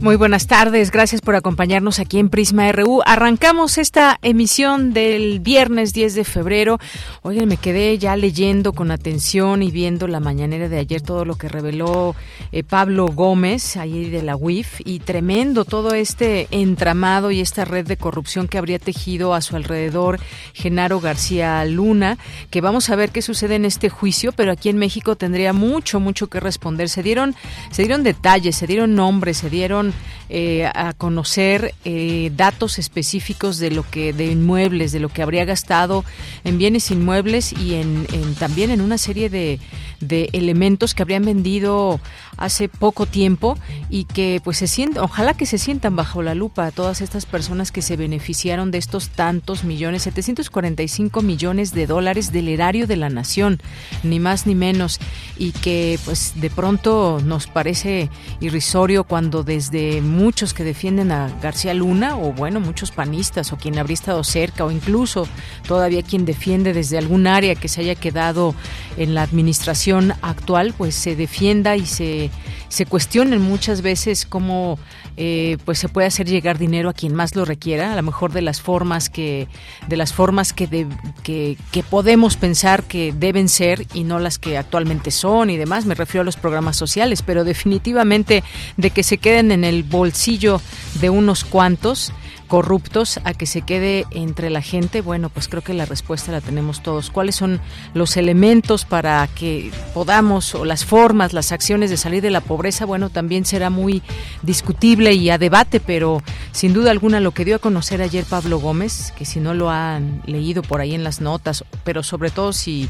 Muy buenas tardes, gracias por acompañarnos aquí en Prisma RU. Arrancamos esta emisión del viernes 10 de febrero. Oigan, me quedé ya leyendo con atención y viendo la mañanera de ayer todo lo que reveló eh, Pablo Gómez, ahí de la UIF, y tremendo todo este entramado y esta red de corrupción que habría tejido a su alrededor Genaro García Luna, que vamos a ver qué sucede en este juicio, pero aquí en México tendría mucho, mucho que responder. Se dieron, se dieron detalles, se dieron nombres, se dieron eh, a conocer eh, datos específicos de lo que de inmuebles, de lo que habría gastado en bienes inmuebles y en, también en una serie de, de, elementos que habrían vendido hace poco tiempo y que pues se sientan, ojalá que se sientan bajo la lupa todas estas personas que se beneficiaron de estos tantos millones, 745 millones de dólares del erario de la nación, ni más ni menos, y que pues de pronto nos parece irrisorio cuando desde muchos que defienden a García Luna, o bueno, muchos panistas, o quien habría estado cerca, o incluso todavía quien defiende desde algún área que se haya quedado en la administración actual, pues se defienda y se, se cuestionen muchas veces cómo eh, pues se puede hacer llegar dinero a quien más lo requiera, a lo mejor de las formas que, de las formas que, que podemos pensar que deben ser y no las que actualmente son y demás. Me refiero a los programas sociales, pero definitivamente de que se queden en el bolsillo de unos cuantos corruptos a que se quede entre la gente? Bueno, pues creo que la respuesta la tenemos todos. ¿Cuáles son los elementos para que podamos, o las formas, las acciones de salir de la pobreza? Bueno, también será muy discutible y a debate, pero sin duda alguna lo que dio a conocer ayer Pablo Gómez, que si no lo han leído por ahí en las notas, pero sobre todo si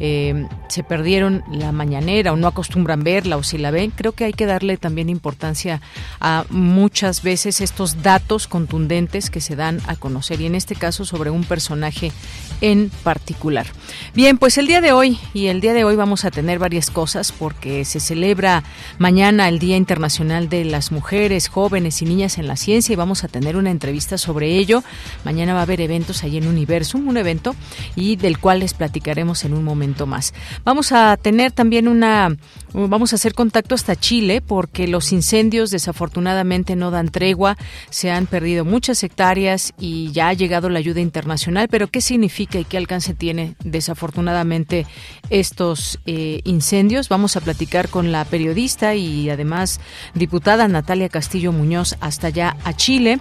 eh, se perdieron la mañanera o no acostumbran verla o si la ven, creo que hay que darle también importancia a muchas veces estos datos contundentes que se dan a conocer y en este caso sobre un personaje en particular. Bien, pues el día de hoy y el día de hoy vamos a tener varias cosas porque se celebra mañana el Día Internacional de las Mujeres, Jóvenes y Niñas en la Ciencia y vamos a tener una entrevista sobre ello. Mañana va a haber eventos ahí en Universum, un evento y del cual les platicaremos en un momento Vamos a tener también una, vamos a hacer contacto hasta Chile porque los incendios desafortunadamente no dan tregua, se han perdido muchas hectáreas y ya ha llegado la ayuda internacional, pero ¿qué significa y qué alcance tiene desafortunadamente estos eh, incendios? Vamos a platicar con la periodista y además diputada Natalia Castillo Muñoz hasta allá a Chile.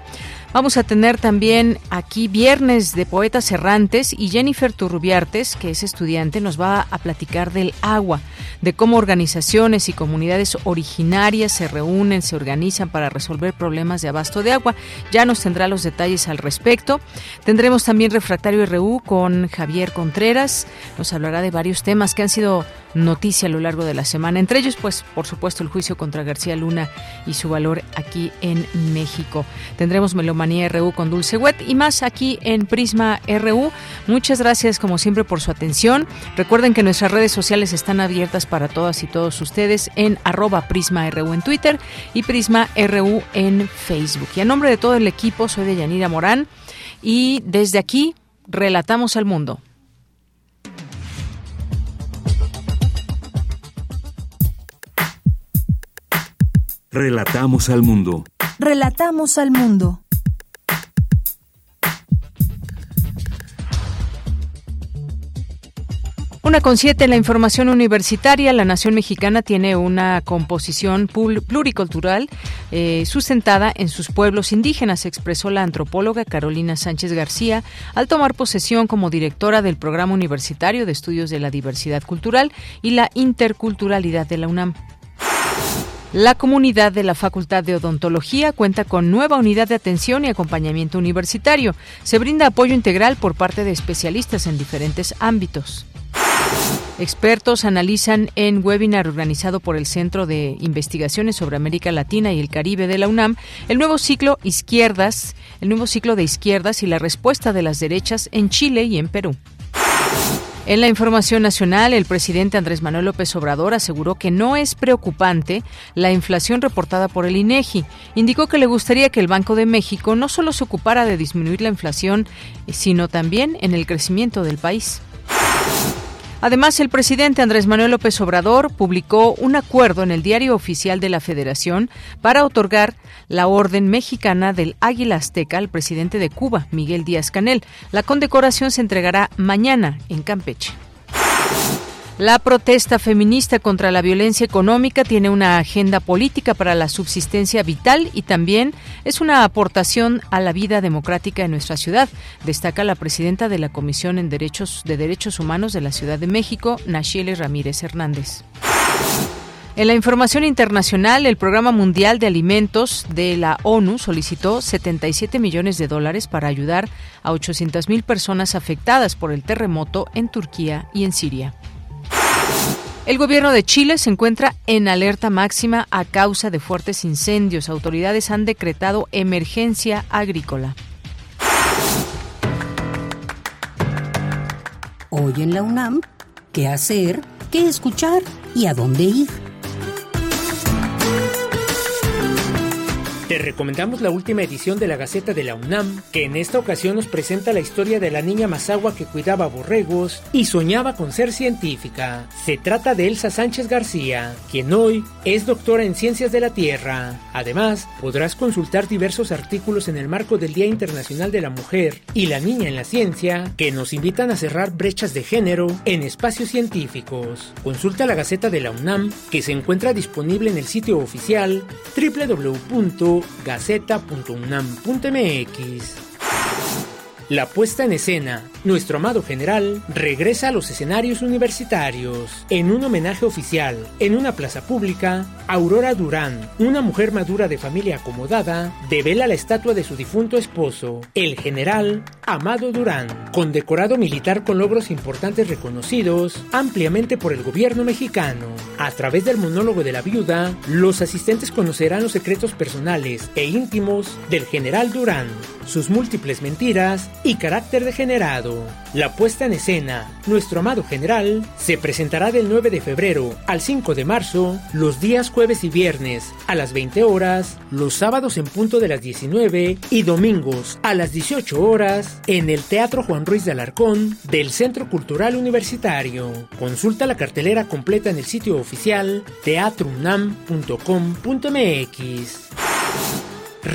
Vamos a tener también aquí viernes de poetas errantes y Jennifer Turrubiartes, que es estudiante, nos va a platicar del agua, de cómo organizaciones y comunidades originarias se reúnen, se organizan para resolver problemas de abasto de agua. Ya nos tendrá los detalles al respecto. Tendremos también Refractario RU con Javier Contreras. Nos hablará de varios temas que han sido noticia a lo largo de la semana. Entre ellos, pues, por supuesto, el juicio contra García Luna y su valor aquí en México. Tendremos Melomanía RU con Dulce Wet y más aquí en Prisma RU. Muchas gracias, como siempre, por su atención. Recuerden que nuestras redes sociales están abiertas para todas y todos ustedes en arroba Prisma RU en Twitter y Prisma RU en Facebook. Y a nombre de todo el equipo, soy de Yanira Morán y desde aquí relatamos al mundo. Relatamos al mundo. Relatamos al mundo. Una con siete en la información universitaria, la nación mexicana tiene una composición pluricultural eh, sustentada en sus pueblos indígenas, expresó la antropóloga Carolina Sánchez García al tomar posesión como directora del Programa Universitario de Estudios de la Diversidad Cultural y la Interculturalidad de la UNAM. La comunidad de la Facultad de Odontología cuenta con nueva unidad de atención y acompañamiento universitario. Se brinda apoyo integral por parte de especialistas en diferentes ámbitos. Expertos analizan en webinar organizado por el Centro de Investigaciones sobre América Latina y el Caribe de la UNAM el nuevo ciclo izquierdas, el nuevo ciclo de izquierdas y la respuesta de las derechas en Chile y en Perú. En la información nacional, el presidente Andrés Manuel López Obrador aseguró que no es preocupante la inflación reportada por el INEGI. Indicó que le gustaría que el Banco de México no solo se ocupara de disminuir la inflación, sino también en el crecimiento del país. Además, el presidente Andrés Manuel López Obrador publicó un acuerdo en el Diario Oficial de la Federación para otorgar la Orden Mexicana del Águila Azteca al presidente de Cuba, Miguel Díaz Canel. La condecoración se entregará mañana en Campeche. La protesta feminista contra la violencia económica tiene una agenda política para la subsistencia vital y también es una aportación a la vida democrática en nuestra ciudad, destaca la presidenta de la Comisión en Derechos de Derechos Humanos de la Ciudad de México, Nachile Ramírez Hernández. En la información internacional, el Programa Mundial de Alimentos de la ONU solicitó 77 millones de dólares para ayudar a 800.000 personas afectadas por el terremoto en Turquía y en Siria. El gobierno de Chile se encuentra en alerta máxima a causa de fuertes incendios. Autoridades han decretado emergencia agrícola. Hoy en la UNAM, ¿qué hacer? ¿Qué escuchar? ¿Y a dónde ir? Recomendamos la última edición de la Gaceta de la UNAM, que en esta ocasión nos presenta la historia de la niña Mazagua que cuidaba borregos y soñaba con ser científica. Se trata de Elsa Sánchez García, quien hoy es doctora en Ciencias de la Tierra. Además, podrás consultar diversos artículos en el marco del Día Internacional de la Mujer y la Niña en la Ciencia, que nos invitan a cerrar brechas de género en espacios científicos. Consulta la Gaceta de la UNAM, que se encuentra disponible en el sitio oficial www gaceta.unam.mx. La puesta en escena, nuestro amado general, regresa a los escenarios universitarios. En un homenaje oficial, en una plaza pública, Aurora Durán, una mujer madura de familia acomodada, devela la estatua de su difunto esposo, el general Amado Durán, condecorado militar con logros importantes reconocidos ampliamente por el gobierno mexicano. A través del monólogo de la viuda, los asistentes conocerán los secretos personales e íntimos del general Durán, sus múltiples mentiras y carácter degenerado. La puesta en escena, Nuestro amado general, se presentará del 9 de febrero al 5 de marzo, los días jueves y viernes a las 20 horas, los sábados en punto de las 19 y domingos a las 18 horas en el Teatro Juan Ruiz de Alarcón del Centro Cultural Universitario. Consulta la cartelera completa en el sitio oficial teatrunam.com.mx.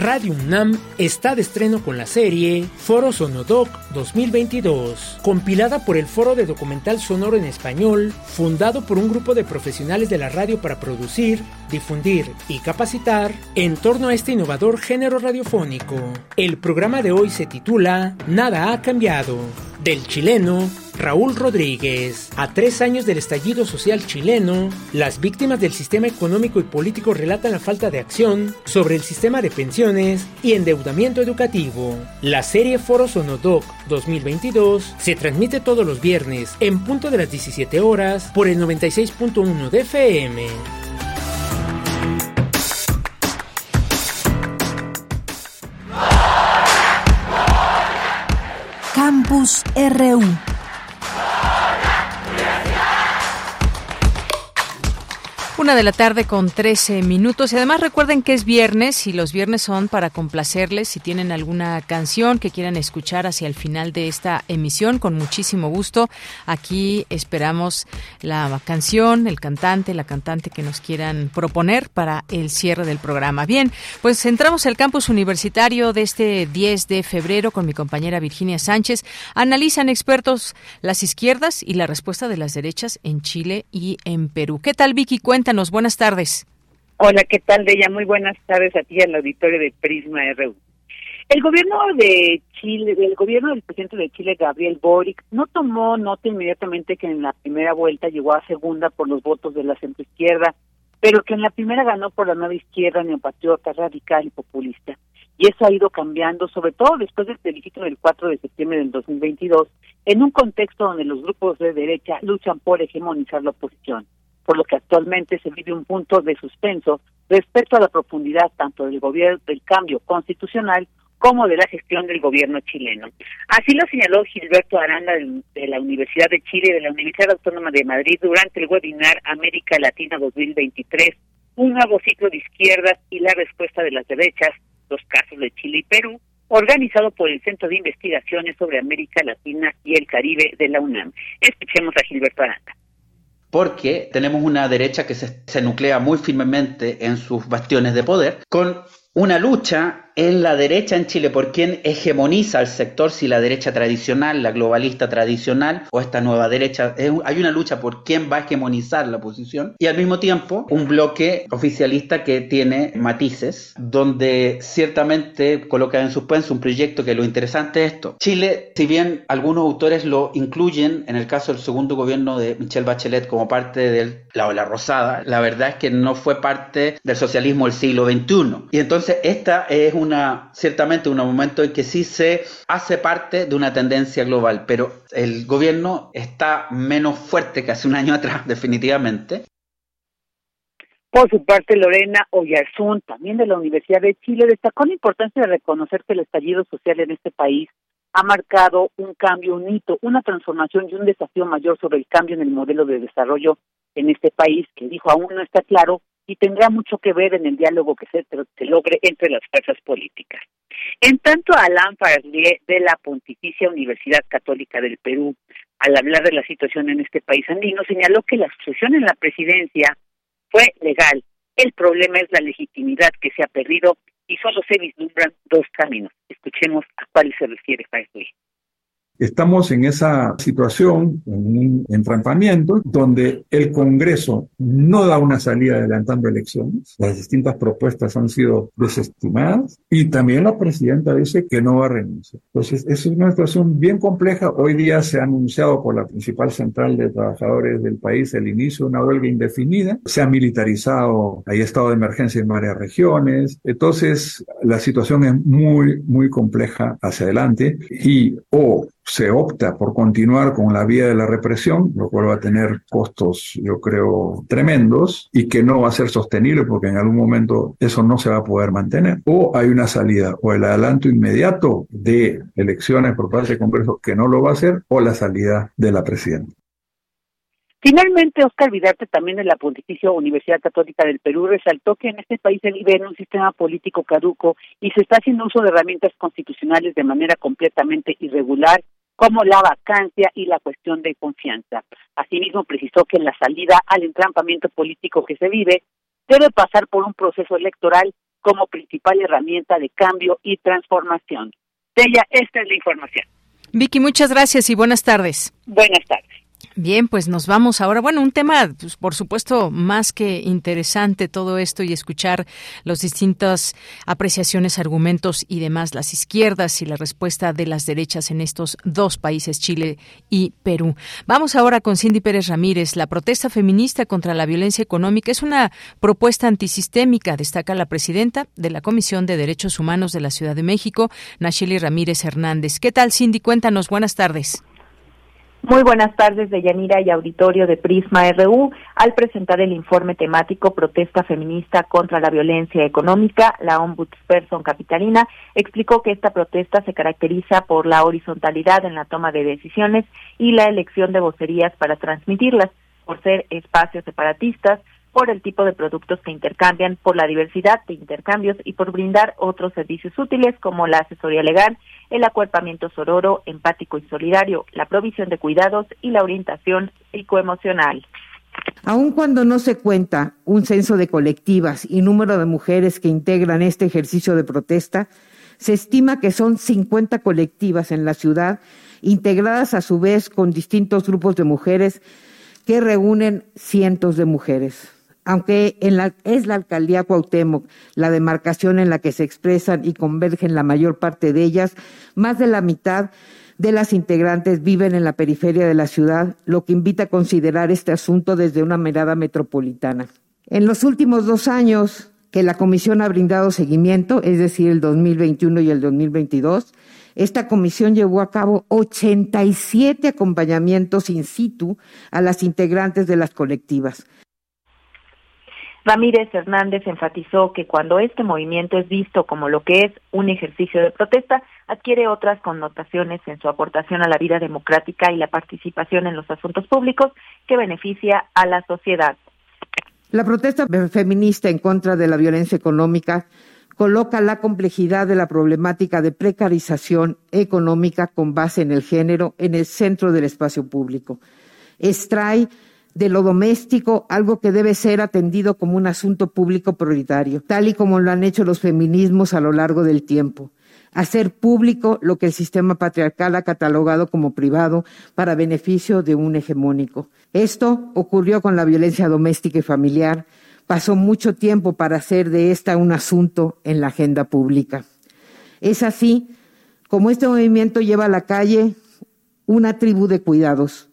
Radio UNAM está de estreno con la serie Foro Sonodoc 2022, compilada por el Foro de Documental Sonoro en Español, fundado por un grupo de profesionales de la radio para producir, difundir y capacitar en torno a este innovador género radiofónico. El programa de hoy se titula Nada ha cambiado, del chileno Raúl Rodríguez. A tres años del estallido social chileno, las víctimas del sistema económico y político relatan la falta de acción sobre el sistema de pensiones y endeudamiento educativo. La serie Foro Sonodoc 2022 se transmite todos los viernes en punto de las 17 horas por el 96.1 de FM. Campus RU Una de la tarde con 13 minutos. Y además recuerden que es viernes y los viernes son para complacerles. Si tienen alguna canción que quieran escuchar hacia el final de esta emisión, con muchísimo gusto. Aquí esperamos la canción, el cantante, la cantante que nos quieran proponer para el cierre del programa. Bien, pues entramos al campus universitario de este 10 de febrero con mi compañera Virginia Sánchez. Analizan expertos las izquierdas y la respuesta de las derechas en Chile y en Perú. ¿Qué tal, Vicky? Cuéntanos, buenas tardes. Hola, ¿qué tal, Deya? Muy buenas tardes a ti al auditorio de Prisma RU. El gobierno de Chile, el gobierno del presidente de Chile, Gabriel Boric, no tomó nota inmediatamente que en la primera vuelta llegó a segunda por los votos de la centroizquierda, pero que en la primera ganó por la nueva izquierda neopatriota, radical y populista. Y eso ha ido cambiando, sobre todo después del plebiscito del 4 de septiembre del 2022, en un contexto donde los grupos de derecha luchan por hegemonizar la oposición por lo que actualmente se vive un punto de suspenso respecto a la profundidad tanto del gobierno del cambio constitucional como de la gestión del gobierno chileno. Así lo señaló Gilberto Aranda de la Universidad de Chile y de la Universidad Autónoma de Madrid durante el webinar América Latina 2023, un nuevo ciclo de izquierdas y la respuesta de las derechas, los casos de Chile y Perú, organizado por el Centro de Investigaciones sobre América Latina y el Caribe de la UNAM. Escuchemos a Gilberto Aranda porque tenemos una derecha que se, nuclea muy firmemente en sus bastiones de poder, con una lucha en la derecha en Chile por quién hegemoniza el sector, si la derecha tradicional, la globalista tradicional o esta nueva derecha. hay una lucha por quién va a hegemonizar la posición y al mismo tiempo un bloque oficialista que tiene matices, donde ciertamente coloca en suspenso un proyecto que lo interesante es esto. Chile, si bien algunos autores lo incluyen en el caso del segundo gobierno de Michelle Bachelet como parte de la ola rosada, la verdad es que no fue parte del socialismo del siglo XXI. Y entonces esta es una una, ciertamente un momento en que sí se hace parte de una tendencia global, pero el gobierno está menos fuerte que hace un año atrás, definitivamente. Por su parte, Lorena Oyarzún, también de la Universidad de Chile, destacó la importancia de reconocer que el estallido social en este país ha marcado un cambio, un hito, una transformación y un desafío mayor sobre el cambio en el modelo de desarrollo en este país, que dijo aún no está claro y tendrá mucho que ver en el diálogo que se, logre entre las fuerzas políticas. En tanto, Alain Farlier de la Pontificia Universidad Católica del Perú, al hablar de la situación en este país andino, señaló que la sucesión en la presidencia fue legal. El problema es la legitimidad que se ha perdido y solo se vislumbran dos caminos. Escuchemos a cuál se refiere Farlier. Estamos en esa situación, en un entrampamiento, donde el Congreso no da una salida adelantando elecciones. Las distintas propuestas han sido desestimadas y también la presidenta dice que no va a renunciar. Entonces, es una situación bien compleja. Hoy día se ha anunciado por la principal central de trabajadores del país el inicio de una huelga indefinida. Se ha militarizado, hay estado de emergencia en varias regiones. Entonces, la situación es muy, muy compleja hacia adelante y o se opta por continuar con la vía de la represión, lo cual va a tener costos, yo creo, tremendos y que no va a ser sostenible porque en algún momento eso no se va a poder mantener. O hay una salida, o el adelanto inmediato de elecciones por parte del Congreso que no lo va a hacer, o la salida de la presidenta. Finalmente, Oscar Vidarte, también de la Pontificia Universidad Católica del Perú, resaltó que en este país se vive en un sistema político caduco y se está haciendo uso de herramientas constitucionales de manera completamente irregular como la vacancia y la cuestión de confianza. Asimismo, precisó que la salida al entrampamiento político que se vive debe pasar por un proceso electoral como principal herramienta de cambio y transformación. De ella, esta es la información. Vicky, muchas gracias y buenas tardes. Buenas tardes. Bien, pues nos vamos ahora. Bueno, un tema, pues, por supuesto, más que interesante todo esto y escuchar las distintas apreciaciones, argumentos y demás, las izquierdas y la respuesta de las derechas en estos dos países, Chile y Perú. Vamos ahora con Cindy Pérez Ramírez. La protesta feminista contra la violencia económica es una propuesta antisistémica, destaca la presidenta de la Comisión de Derechos Humanos de la Ciudad de México, Nacheli Ramírez Hernández. ¿Qué tal, Cindy? Cuéntanos. Buenas tardes. Muy buenas tardes, de Yanira y auditorio de Prisma RU. Al presentar el informe temático Protesta Feminista contra la Violencia Económica, la Ombudsperson Capitalina explicó que esta protesta se caracteriza por la horizontalidad en la toma de decisiones y la elección de vocerías para transmitirlas, por ser espacios separatistas, por el tipo de productos que intercambian, por la diversidad de intercambios y por brindar otros servicios útiles como la asesoría legal, el acuerpamiento sororo, empático y solidario, la provisión de cuidados y la orientación psicoemocional. Aun cuando no se cuenta un censo de colectivas y número de mujeres que integran este ejercicio de protesta, se estima que son 50 colectivas en la ciudad, integradas a su vez con distintos grupos de mujeres que reúnen cientos de mujeres. Aunque en la, es la alcaldía Cuauhtémoc la demarcación en la que se expresan y convergen la mayor parte de ellas, más de la mitad de las integrantes viven en la periferia de la ciudad, lo que invita a considerar este asunto desde una mirada metropolitana. En los últimos dos años que la Comisión ha brindado seguimiento, es decir, el 2021 y el 2022, esta comisión llevó a cabo 87 acompañamientos in situ a las integrantes de las colectivas. Ramírez Hernández enfatizó que cuando este movimiento es visto como lo que es un ejercicio de protesta, adquiere otras connotaciones en su aportación a la vida democrática y la participación en los asuntos públicos que beneficia a la sociedad. La protesta feminista en contra de la violencia económica coloca la complejidad de la problemática de precarización económica con base en el género en el centro del espacio público. Extrae de lo doméstico algo que debe ser atendido como un asunto público prioritario, tal y como lo han hecho los feminismos a lo largo del tiempo. Hacer público lo que el sistema patriarcal ha catalogado como privado para beneficio de un hegemónico. Esto ocurrió con la violencia doméstica y familiar. Pasó mucho tiempo para hacer de esta un asunto en la agenda pública. Es así como este movimiento lleva a la calle una tribu de cuidados,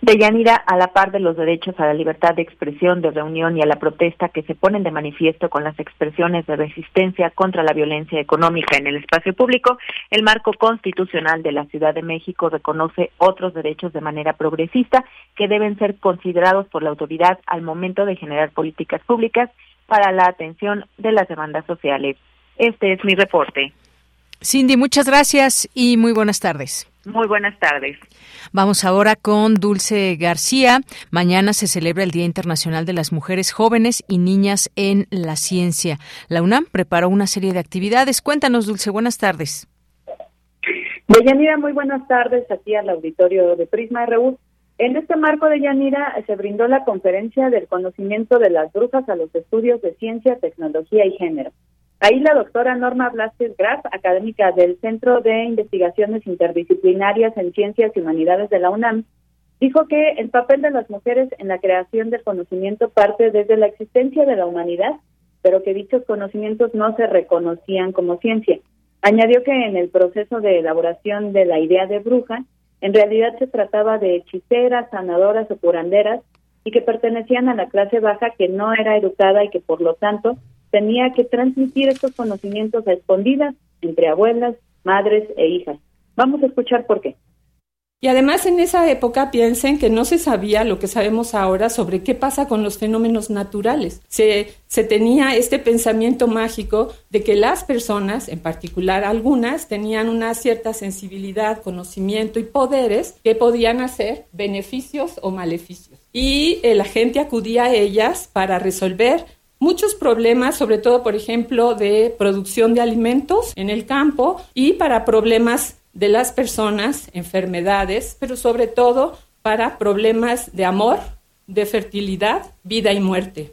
Deyanira, a la par de los derechos a la libertad de expresión, de reunión y a la protesta que se ponen de manifiesto con las expresiones de resistencia contra la violencia económica en el espacio público, el marco constitucional de la Ciudad de México reconoce otros derechos de manera progresista que deben ser considerados por la autoridad al momento de generar políticas públicas para la atención de las demandas sociales. Este es mi reporte. Cindy, muchas gracias y muy buenas tardes. Muy buenas tardes. Vamos ahora con Dulce García. Mañana se celebra el Día Internacional de las Mujeres Jóvenes y Niñas en la Ciencia. La UNAM preparó una serie de actividades. Cuéntanos, Dulce, buenas tardes. Deyanira, muy buenas tardes aquí al auditorio de Prisma RU. En este marco de Yanira se brindó la conferencia del conocimiento de las brujas a los estudios de ciencia, tecnología y género. Ahí la doctora Norma Blasquez Graf, académica del Centro de Investigaciones Interdisciplinarias en Ciencias y Humanidades de la UNAM, dijo que el papel de las mujeres en la creación del conocimiento parte desde la existencia de la humanidad, pero que dichos conocimientos no se reconocían como ciencia. Añadió que en el proceso de elaboración de la idea de bruja, en realidad se trataba de hechiceras, sanadoras o curanderas y que pertenecían a la clase baja que no era educada y que por lo tanto tenía que transmitir estos conocimientos a escondidas entre abuelas, madres e hijas. Vamos a escuchar por qué. Y además en esa época piensen que no se sabía lo que sabemos ahora sobre qué pasa con los fenómenos naturales. Se, se, tenía este pensamiento mágico de que las personas, en particular algunas, tenían una cierta sensibilidad, conocimiento y poderes que podían hacer beneficios o maleficios. Y eh, la gente acudía a ellas para resolver muchos problemas, sobre todo, por ejemplo, de producción de alimentos en el campo y para problemas de las personas, enfermedades, pero sobre todo para problemas de amor, de fertilidad, vida y muerte.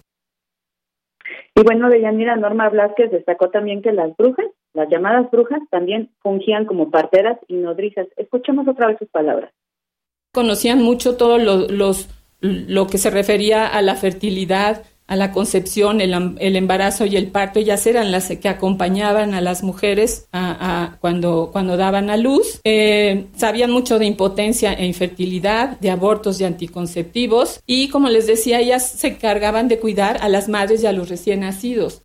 Y bueno, de Yanira Norma Blasquez destacó también que las brujas, las llamadas brujas, también fungían como parteras y nodrizas. Escuchemos otra vez sus palabras. Conocían mucho todo lo, los, lo que se refería a la fertilidad, a la concepción, el, embarazo y el parto, ellas eran las que acompañaban a las mujeres a, cuando, cuando daban a luz. Eh, sabían mucho de impotencia e infertilidad, de abortos y anticonceptivos y como les decía, ellas se encargaban de cuidar a las madres y a los recién nacidos.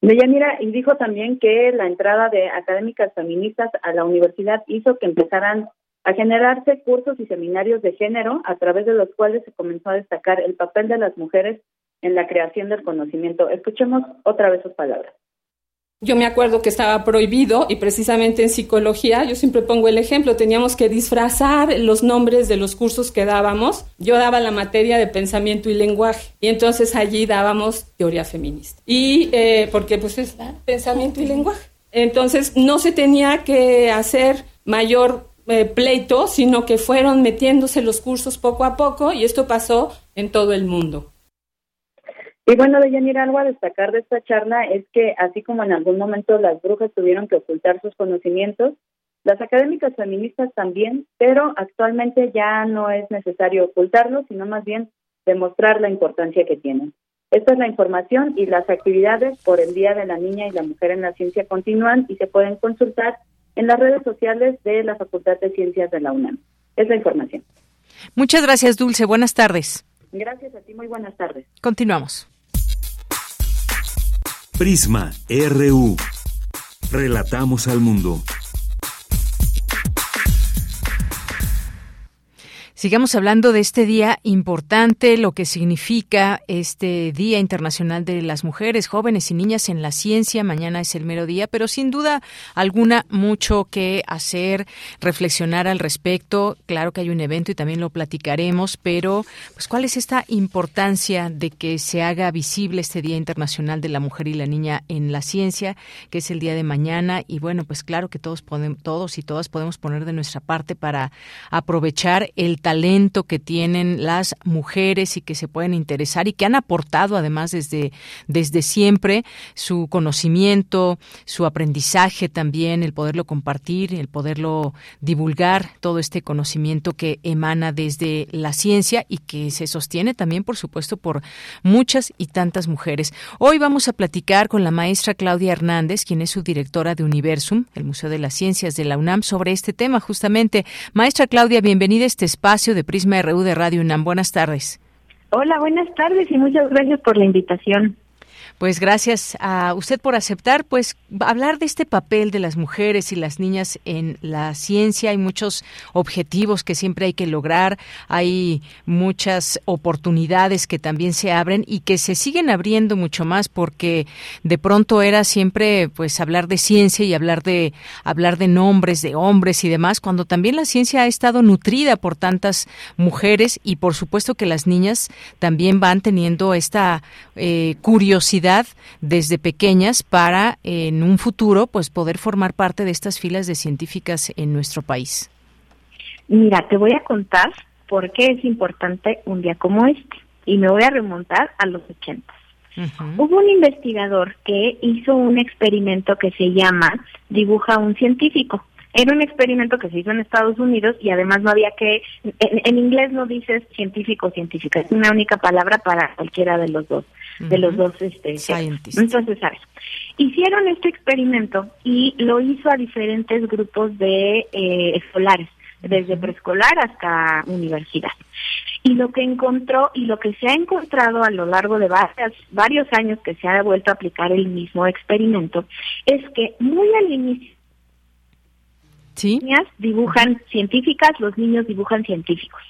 Deyanira, y dijo también que la entrada de académicas feministas a la universidad hizo que empezaran a generarse cursos y seminarios de género a través de los cuales se comenzó a destacar el papel de las mujeres en la creación del conocimiento. Escuchemos otra vez sus palabras. Yo me acuerdo que estaba prohibido y precisamente en psicología, yo siempre pongo el ejemplo, teníamos que disfrazar los nombres de los cursos que dábamos. Yo daba la materia de pensamiento y lenguaje y entonces allí dábamos teoría feminista. Y eh, porque pues es pensamiento y lenguaje. Entonces no se tenía que hacer mayor eh, pleito, sino que fueron metiéndose los cursos poco a poco y esto pasó en todo el mundo. Y bueno, de Yanira, algo a destacar de esta charla es que así como en algún momento las brujas tuvieron que ocultar sus conocimientos, las académicas feministas también, pero actualmente ya no es necesario ocultarlos, sino más bien demostrar la importancia que tienen. Esta es la información y las actividades por el Día de la Niña y la Mujer en la Ciencia continúan y se pueden consultar en las redes sociales de la Facultad de Ciencias de la UNAM. Es la información. Muchas gracias, Dulce. Buenas tardes. Gracias a ti. Muy buenas tardes. Continuamos. Prisma RU. Relatamos al mundo. Sigamos hablando de este día importante, lo que significa este Día Internacional de las Mujeres, Jóvenes y Niñas en la Ciencia. Mañana es el mero día, pero sin duda alguna mucho que hacer, reflexionar al respecto. Claro que hay un evento y también lo platicaremos, pero pues cuál es esta importancia de que se haga visible este Día Internacional de la Mujer y la Niña en la Ciencia, que es el día de mañana y bueno, pues claro que todos podemos, todos y todas podemos poner de nuestra parte para aprovechar el talento que tienen las mujeres y que se pueden interesar y que han aportado además desde, desde siempre su conocimiento, su aprendizaje también, el poderlo compartir, el poderlo divulgar, todo este conocimiento que emana desde la ciencia y que se sostiene también, por supuesto, por muchas y tantas mujeres. Hoy vamos a platicar con la maestra Claudia Hernández, quien es su directora de Universum, el Museo de las Ciencias de la UNAM, sobre este tema justamente. Maestra Claudia, bienvenida a este espacio de Prisma RU de Radio UNAM. Buenas tardes. Hola, buenas tardes y muchas gracias por la invitación. Pues gracias a usted por aceptar, pues hablar de este papel de las mujeres y las niñas en la ciencia. Hay muchos objetivos que siempre hay que lograr, hay muchas oportunidades que también se abren y que se siguen abriendo mucho más porque de pronto era siempre pues hablar de ciencia y hablar de hablar de nombres de hombres y demás, cuando también la ciencia ha estado nutrida por tantas mujeres y por supuesto que las niñas también van teniendo esta eh, curiosidad desde pequeñas para en un futuro pues poder formar parte de estas filas de científicas en nuestro país? Mira, te voy a contar por qué es importante un día como este y me voy a remontar a los ochentas. Hubo un investigador que hizo un experimento que se llama Dibuja un científico. Era un experimento que se hizo en Estados Unidos y además no había que, en, inglés no dices científico o científica, es una única palabra para cualquiera de los dos, de los dos este, Entonces, ¿sabes? Hicieron este experimento y lo hizo a diferentes grupos de eh, escolares, desde preescolar hasta universidad. Y lo que encontró y lo que se ha encontrado a lo largo de varias, varios años que se ha vuelto a aplicar el mismo experimento es que muy al inicio ¿Sí? niñas dibujan científicas, los niños dibujan científicos.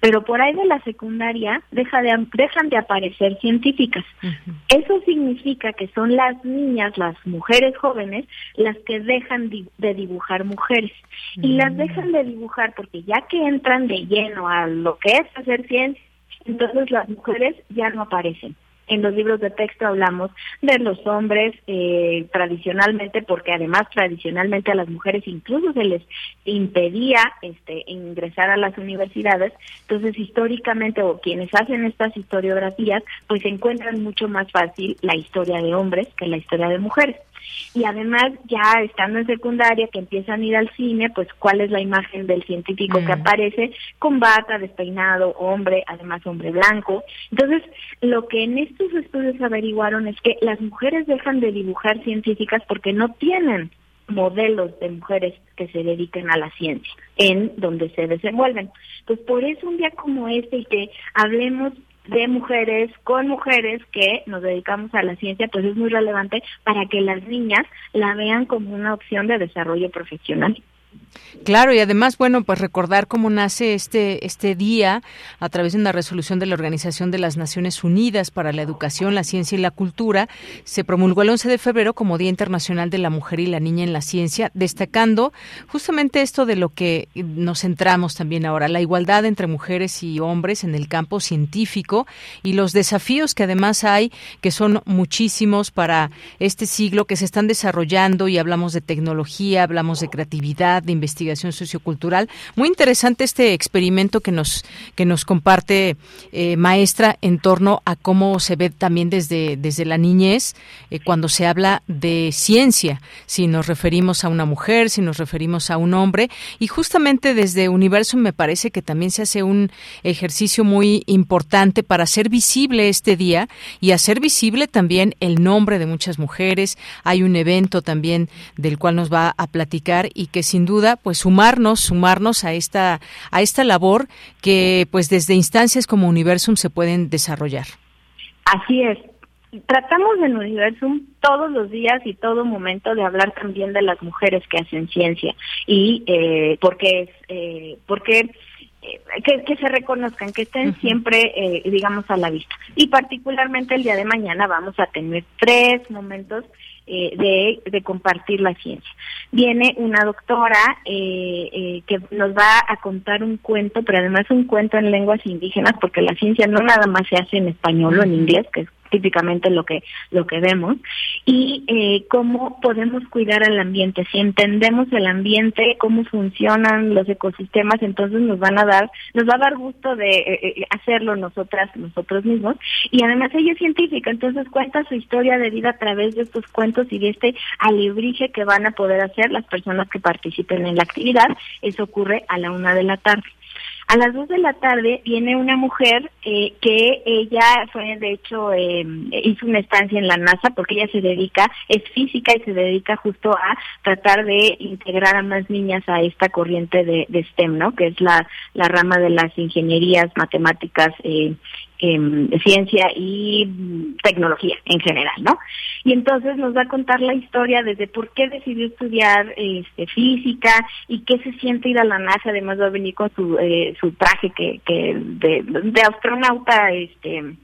Pero por ahí de la secundaria deja de, dejan de aparecer científicas. Eso significa que son las niñas, las mujeres jóvenes, las que dejan de dibujar mujeres. Y las mm. dejan de dibujar porque ya que entran de lleno a lo que es hacer ciencia, entonces las mujeres ya no aparecen en los libros de texto hablamos de los hombres eh, tradicionalmente, porque además tradicionalmente a las mujeres incluso se les impedía este, ingresar a las universidades. Entonces, históricamente, o quienes hacen estas historiografías, pues encuentran mucho más fácil la historia de hombres que la historia de mujeres. Y además, ya estando en secundaria, que empiezan a ir al cine, pues cuál es la imagen del científico que mm. aparece con bata, despeinado, hombre, además hombre blanco. Entonces, lo que en estos estudios averiguaron es que las mujeres dejan de dibujar científicas porque no tienen modelos de mujeres que se dediquen a la ciencia en donde se desenvuelven. Pues por eso un día como este y que hablemos de mujeres con mujeres que nos dedicamos a la ciencia, pues es muy relevante para que las niñas la vean como una opción de desarrollo profesional. Claro, y además, bueno, pues recordar cómo nace este, este día a través de una resolución de la Organización de las Naciones Unidas para la Educación, la Ciencia y la Cultura. Se promulgó el 11 de febrero como Día Internacional de la Mujer y la Niña en la Ciencia, destacando justamente esto de lo que nos centramos también ahora, la igualdad entre mujeres y hombres en el campo científico y los desafíos que además hay, que son muchísimos para este siglo, que se están desarrollando y hablamos de tecnología, hablamos de creatividad, de investigación sociocultural. Muy interesante este experimento que nos que nos comparte eh, maestra en torno a cómo se ve también desde desde la niñez eh, cuando se habla de ciencia, si nos referimos a una mujer, si nos referimos a un hombre y justamente desde Universo me parece que también se hace un ejercicio muy importante para hacer visible este día y hacer visible también el nombre de muchas mujeres. Hay un evento también del cual nos va a platicar y que sin duda pues sumarnos, sumarnos a esta, a esta labor que pues desde instancias como Universum se pueden desarrollar. Así es. Tratamos en Universum todos los días y todo momento de hablar también de las mujeres que hacen ciencia y eh, porque eh, porque eh, que, se reconozcan, que estén siempre, eh, digamos, a la vista. Y particularmente el día de mañana vamos a tener tres momentos eh, de, compartir la ciencia. Viene una doctora eh, eh, que nos va a contar un cuento, pero además un cuento en lenguas indígenas, porque la ciencia no nada más se hace en español o en inglés, que es típicamente lo que lo que vemos y eh, cómo podemos cuidar al ambiente. Si entendemos el ambiente cómo funcionan los ecosistemas entonces nos van a dar nos va a dar gusto de eh, eh, hacerlo nosotras nosotros mismos. Y además ella es científica entonces cuenta su historia de vida a través de estos cuentos y de este alebrije que van a poder hacer las personas que participen en la actividad. Eso ocurre a la una de la tarde a las dos de la tarde viene una mujer eh, que ella fue, de hecho, eh, hizo una estancia en la NASA porque ella se dedica, es física y se dedica justo a tratar de integrar a más niñas a esta corriente de, de STEM, ¿no? Que es la, la rama de las ingenierías, matemáticas, eh, Em, ciencia y tecnología en general, ¿no? Y entonces nos va a contar la historia desde por qué decidió estudiar este, física y qué se siente ir a la NASA, además va a venir con su, eh, su traje que, que de, de astronauta, este,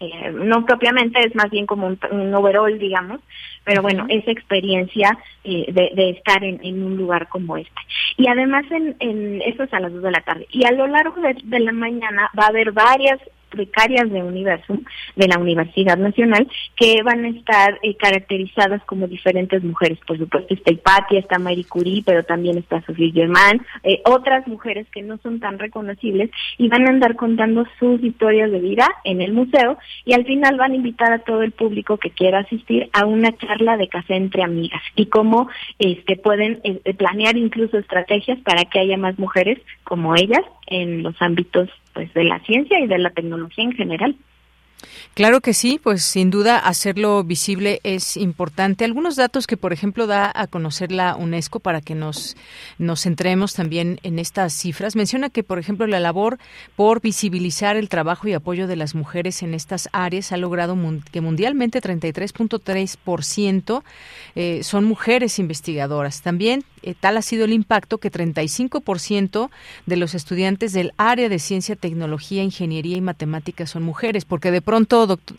eh, no propiamente, es más bien como un, overall, digamos, pero bueno, esa experiencia eh, de, estar en, un lugar como este. Y además, en, en, eso es a las dos de la tarde. Y a lo largo de la mañana va a haber varias becarias de Universum, de la Universidad Nacional, que van a estar eh, caracterizadas como diferentes mujeres. Por supuesto está Hipatia, está Marie Curie, pero también está Sofía Germán, eh, otras mujeres que no son tan reconocibles y van a andar contando sus historias de vida en el museo y al final van a invitar a todo el público que quiera asistir a una charla de café entre amigas y cómo este, pueden eh, planear incluso estrategias para que haya más mujeres como ellas en los ámbitos pues de la ciencia y de la tecnología en general. Claro que sí, pues sin duda hacerlo visible es importante. Algunos datos que, por ejemplo, da a conocer la UNESCO para que nos, nos centremos también en estas cifras. Menciona que, por ejemplo, la labor por visibilizar el trabajo y apoyo de las mujeres en estas áreas ha logrado que mundialmente 33.3% eh, son mujeres investigadoras. También eh, tal ha sido el impacto que 35% de los estudiantes del área de ciencia, tecnología, ingeniería y matemáticas son mujeres, porque de pronto,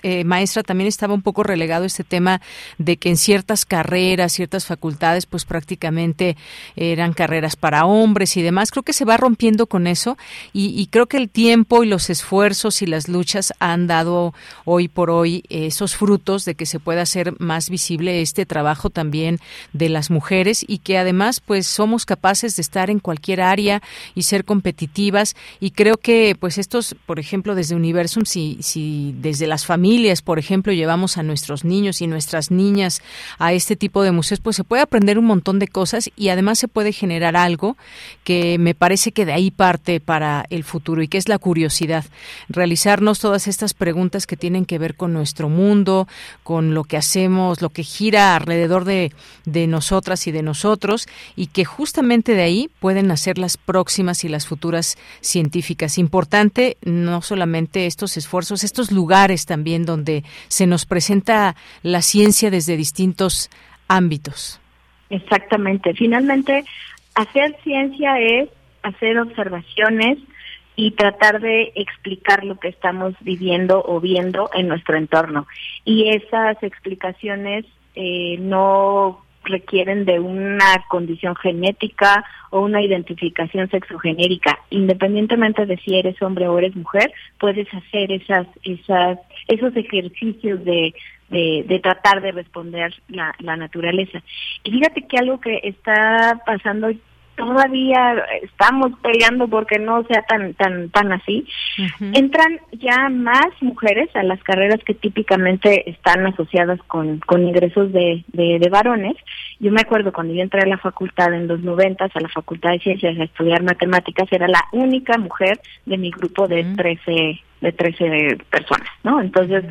eh, maestra, también estaba un poco relegado este tema de que en ciertas carreras, ciertas facultades, pues prácticamente eran carreras para hombres y demás. Creo que se va rompiendo con eso y, creo que el tiempo y los esfuerzos y las luchas han dado hoy por hoy esos frutos de que se pueda hacer más visible este trabajo también de las mujeres y que además pues somos capaces de estar en cualquier área y ser competitivas y creo que pues estos, por ejemplo, desde Universum, si, si desde las familias, por ejemplo, llevamos a nuestros niños y nuestras niñas a este tipo de museos, pues se puede aprender un montón de cosas y además se puede generar algo que me parece que de ahí parte para el futuro y que es la curiosidad. Realizarnos todas estas preguntas que tienen que ver con nuestro mundo, con lo que hacemos, lo que gira alrededor de, de nosotras y de nosotros y que justamente de ahí pueden nacer las próximas y las futuras científicas. Importante no solamente estos esfuerzos, estos lugares también donde se nos presenta la ciencia desde distintos ámbitos. Exactamente. Finalmente, hacer ciencia es hacer observaciones y tratar de explicar lo que estamos viviendo o viendo en nuestro entorno. Y esas explicaciones eh, no requieren de una condición genética o una identificación sexogenérica. Independientemente de si eres hombre o eres mujer, puedes hacer esas, esas, esos ejercicios de, de, de tratar de responder la, la naturaleza. Y fíjate que algo que está pasando todavía estamos peleando porque no sea tan tan tan así. Entran ya más mujeres a las carreras que típicamente están asociadas con, con ingresos de, de, varones. Yo me acuerdo cuando yo entré a la facultad en los noventas, a la Facultad de Ciencias a estudiar matemáticas, era la única mujer de mi grupo de 13, de 13 personas, ¿no? Entonces,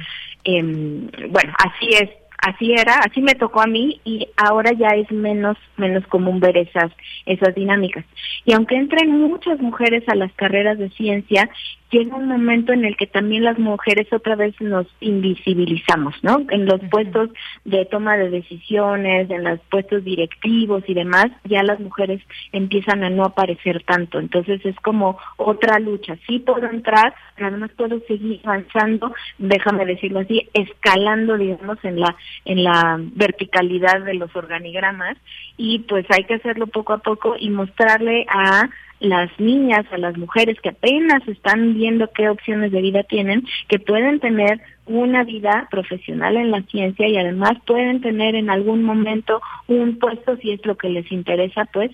em, bueno, así es así era, así me tocó a mí y ahora ya es menos menos común ver esas esas dinámicas. Y aunque entren muchas mujeres a las carreras de ciencia, llega un momento en el que también las mujeres otra vez nos invisibilizamos, ¿no? En los puestos de toma de decisiones, en los puestos directivos y demás, ya las mujeres empiezan a no aparecer tanto. Entonces es como otra lucha. Sí puedo entrar, pero además puedo seguir avanzando, déjame decirlo así, escalando, digamos, en la en la verticalidad de los organigramas y pues hay que hacerlo poco a poco y mostrarle a las niñas, a las mujeres que apenas están viendo qué opciones de vida tienen, que pueden tener una vida profesional en la ciencia y además pueden tener en algún momento un puesto, si es lo que les interesa, pues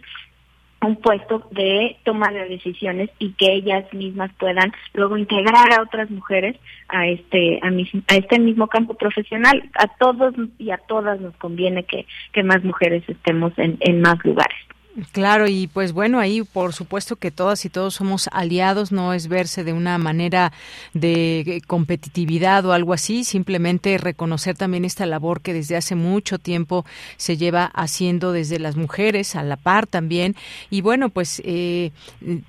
un puesto de toma de decisiones y que ellas mismas puedan luego integrar a otras mujeres a este a, a este mismo campo profesional. A todos y a todas nos conviene que, que más mujeres estemos en, en más lugares Claro, y pues bueno, ahí por supuesto que todas y todos somos aliados, no es verse de una manera de competitividad o algo así, simplemente reconocer también esta labor que desde hace mucho tiempo se lleva haciendo desde las mujeres, a la par también. Y bueno, pues eh,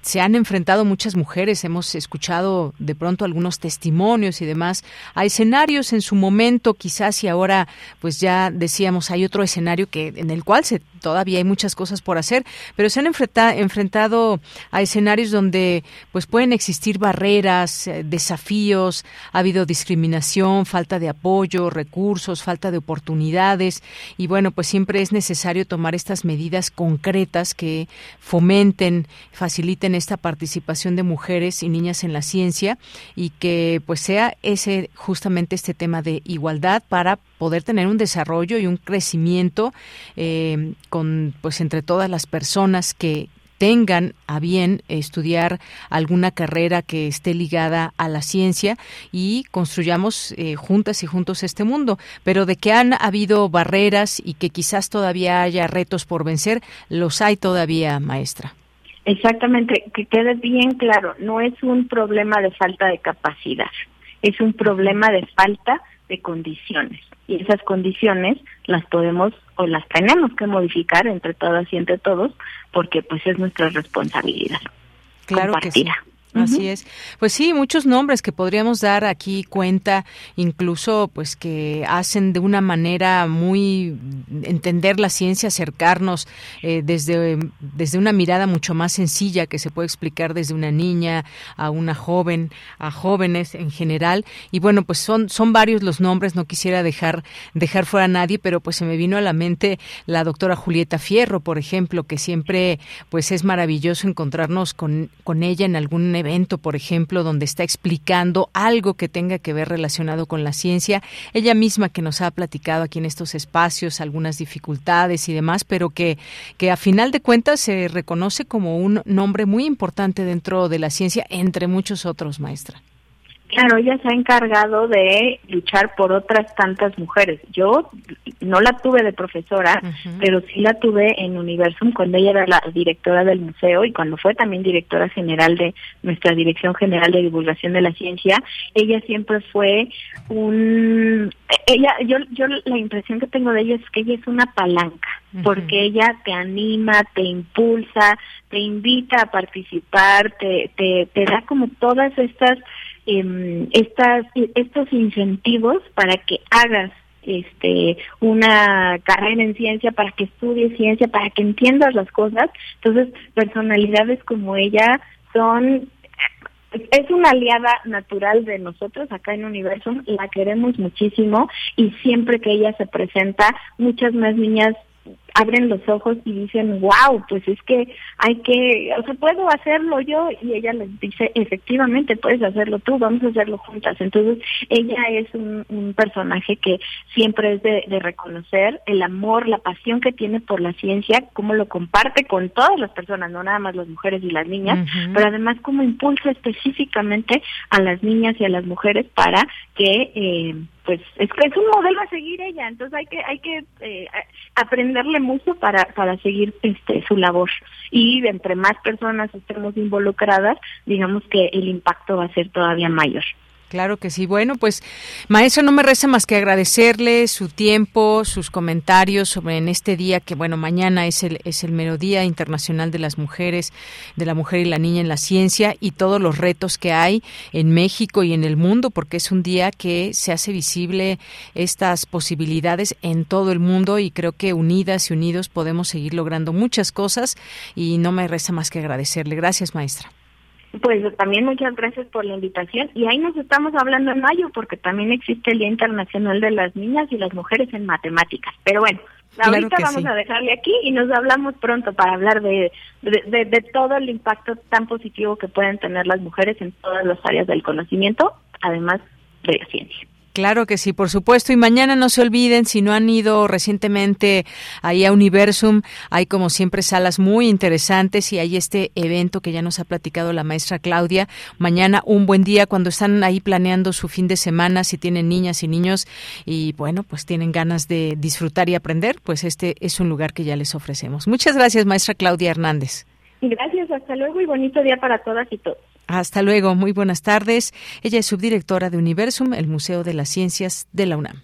se han enfrentado muchas mujeres, hemos escuchado de pronto algunos testimonios y demás a escenarios en su momento, quizás y ahora pues ya decíamos hay otro escenario que en el cual se todavía hay muchas cosas por hacer, pero se han enfrentado a escenarios donde pues pueden existir barreras, eh, desafíos, ha habido discriminación, falta de apoyo, recursos, falta de oportunidades y bueno, pues siempre es necesario tomar estas medidas concretas que fomenten, faciliten esta participación de mujeres y niñas en la ciencia y que pues sea ese justamente este tema de igualdad para poder tener un desarrollo y un crecimiento eh, con pues entre todas las personas que tengan a bien estudiar alguna carrera que esté ligada a la ciencia y construyamos eh, juntas y juntos este mundo. Pero de que han habido barreras y que quizás todavía haya retos por vencer, los hay todavía, maestra. Exactamente, que quede bien claro, no es un problema de falta de capacidad, es un problema de falta de condiciones y esas condiciones las podemos o las tenemos que modificar entre todas y entre todos porque pues es nuestra responsabilidad. Claro que sí. Así es. Pues sí, muchos nombres que podríamos dar aquí cuenta, incluso pues que hacen de una manera muy entender la ciencia, acercarnos eh, desde, desde una mirada mucho más sencilla que se puede explicar desde una niña a una joven, a jóvenes en general. Y bueno, pues son, son varios los nombres, no quisiera dejar, dejar fuera a nadie, pero pues se me vino a la mente la doctora Julieta Fierro, por ejemplo, que siempre pues es maravilloso encontrarnos con, con ella en algún evento, por ejemplo, donde está explicando algo que tenga que ver relacionado con la ciencia. Ella misma que nos ha platicado aquí en estos espacios algunas dificultades y demás, pero que, que a final de cuentas se reconoce como un nombre muy importante dentro de la ciencia, entre muchos otros, maestra. Claro, ella se ha encargado de luchar por otras tantas mujeres. Yo no la tuve de profesora, pero sí la tuve en Universum cuando ella era la directora del museo y cuando fue también directora general de nuestra Dirección General de Divulgación de la Ciencia. Ella siempre fue un... Ella, yo, yo la impresión que tengo de ella es que ella es una palanca, porque ella te anima, te impulsa, te invita a participar, te, te, te da como todas estas eh, estas, estos incentivos para que hagas este una carrera en ciencia para que estudies ciencia para que entiendas las cosas. Entonces personalidades como ella son es una aliada natural de nosotros acá en Universum, la queremos muchísimo y siempre que ella se presenta, muchas más niñas abren los ojos y dicen, wow, pues es que hay que, o sea, puedo hacerlo yo y ella les dice, efectivamente, puedes hacerlo tú, vamos a hacerlo juntas. Entonces, ella es un, personaje que siempre es de, reconocer el amor, la pasión que tiene por la ciencia, cómo lo comparte con todas las personas, no nada más las mujeres y las niñas, pero además cómo impulsa específicamente a las niñas y a las mujeres para que... Eh, pues es que es un modelo a seguir ella, entonces hay que hay que eh, aprenderle mucho para para seguir este su labor y entre más personas estemos involucradas, digamos que el impacto va a ser todavía mayor. Claro que sí. Bueno, pues maestra, no me resta más que agradecerle su tiempo, sus comentarios sobre en este día que bueno, mañana es el es el Melodía Internacional de las Mujeres, de la Mujer y la Niña en la Ciencia y todos los retos que hay en México y en el mundo, porque es un día que se hace visible estas posibilidades en todo el mundo y creo que unidas y unidos podemos seguir logrando muchas cosas y no me resta más que agradecerle. Gracias, maestra. Pues también muchas gracias por la invitación y ahí nos estamos hablando en mayo porque también existe el Día Internacional de las Niñas y las Mujeres en Matemáticas. Pero bueno, ahorita vamos a dejarle aquí y nos hablamos pronto para hablar de, de, de todo el impacto tan positivo que pueden tener las mujeres en todas las áreas del conocimiento, además de la ciencia. Claro que sí, por supuesto. Y mañana no se olviden, si no han ido recientemente ahí a Universum, hay como siempre salas muy interesantes y hay este evento que ya nos ha platicado la maestra Claudia. Mañana un buen día cuando están ahí planeando su fin de semana, si tienen niñas y niños y bueno, pues tienen ganas de disfrutar y aprender, pues este es un lugar que ya les ofrecemos. Muchas gracias, maestra Claudia Hernández. Gracias, hasta luego y bonito día para todas y todos. Hasta luego, muy buenas tardes. Ella es subdirectora de Universum, el Museo de las Ciencias de la UNAM.